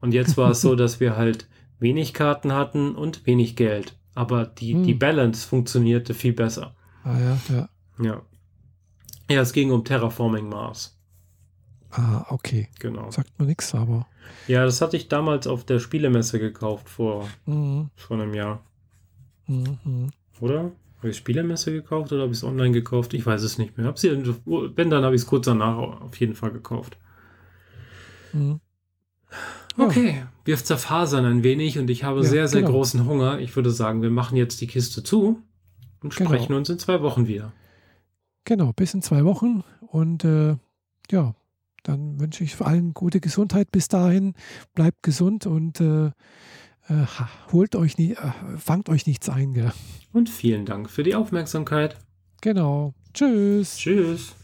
Und jetzt war es so, [laughs] dass wir halt wenig Karten hatten und wenig Geld. Aber die, Hm. die Balance funktionierte viel besser. Ah ja, ja. Ja. Ja, es ging um Terraforming Mars. Ah, okay. Genau. Sagt mir nichts, aber. Ja, das hatte ich damals auf der Spielemesse gekauft vor, Mhm. vor einem Jahr. Mhm. Oder? Habe ich Spielemesse gekauft oder habe ich es online gekauft? Ich weiß es nicht mehr. Hab sie, wenn, dann habe ich es kurz danach auf jeden Fall gekauft. Mhm. Okay, wir zerfasern ein wenig und ich habe Ja, sehr, sehr genau. großen Hunger. Ich würde sagen, wir machen jetzt die Kiste zu und Genau. sprechen uns in zwei Wochen wieder. Genau, bis in zwei Wochen. Und äh, ja, dann wünsche ich vor allem gute Gesundheit bis dahin. Bleibt gesund und äh, äh, holt euch nie, äh, fangt euch nichts ein. Gell? Und vielen Dank für die Aufmerksamkeit. Genau. Tschüss. Tschüss.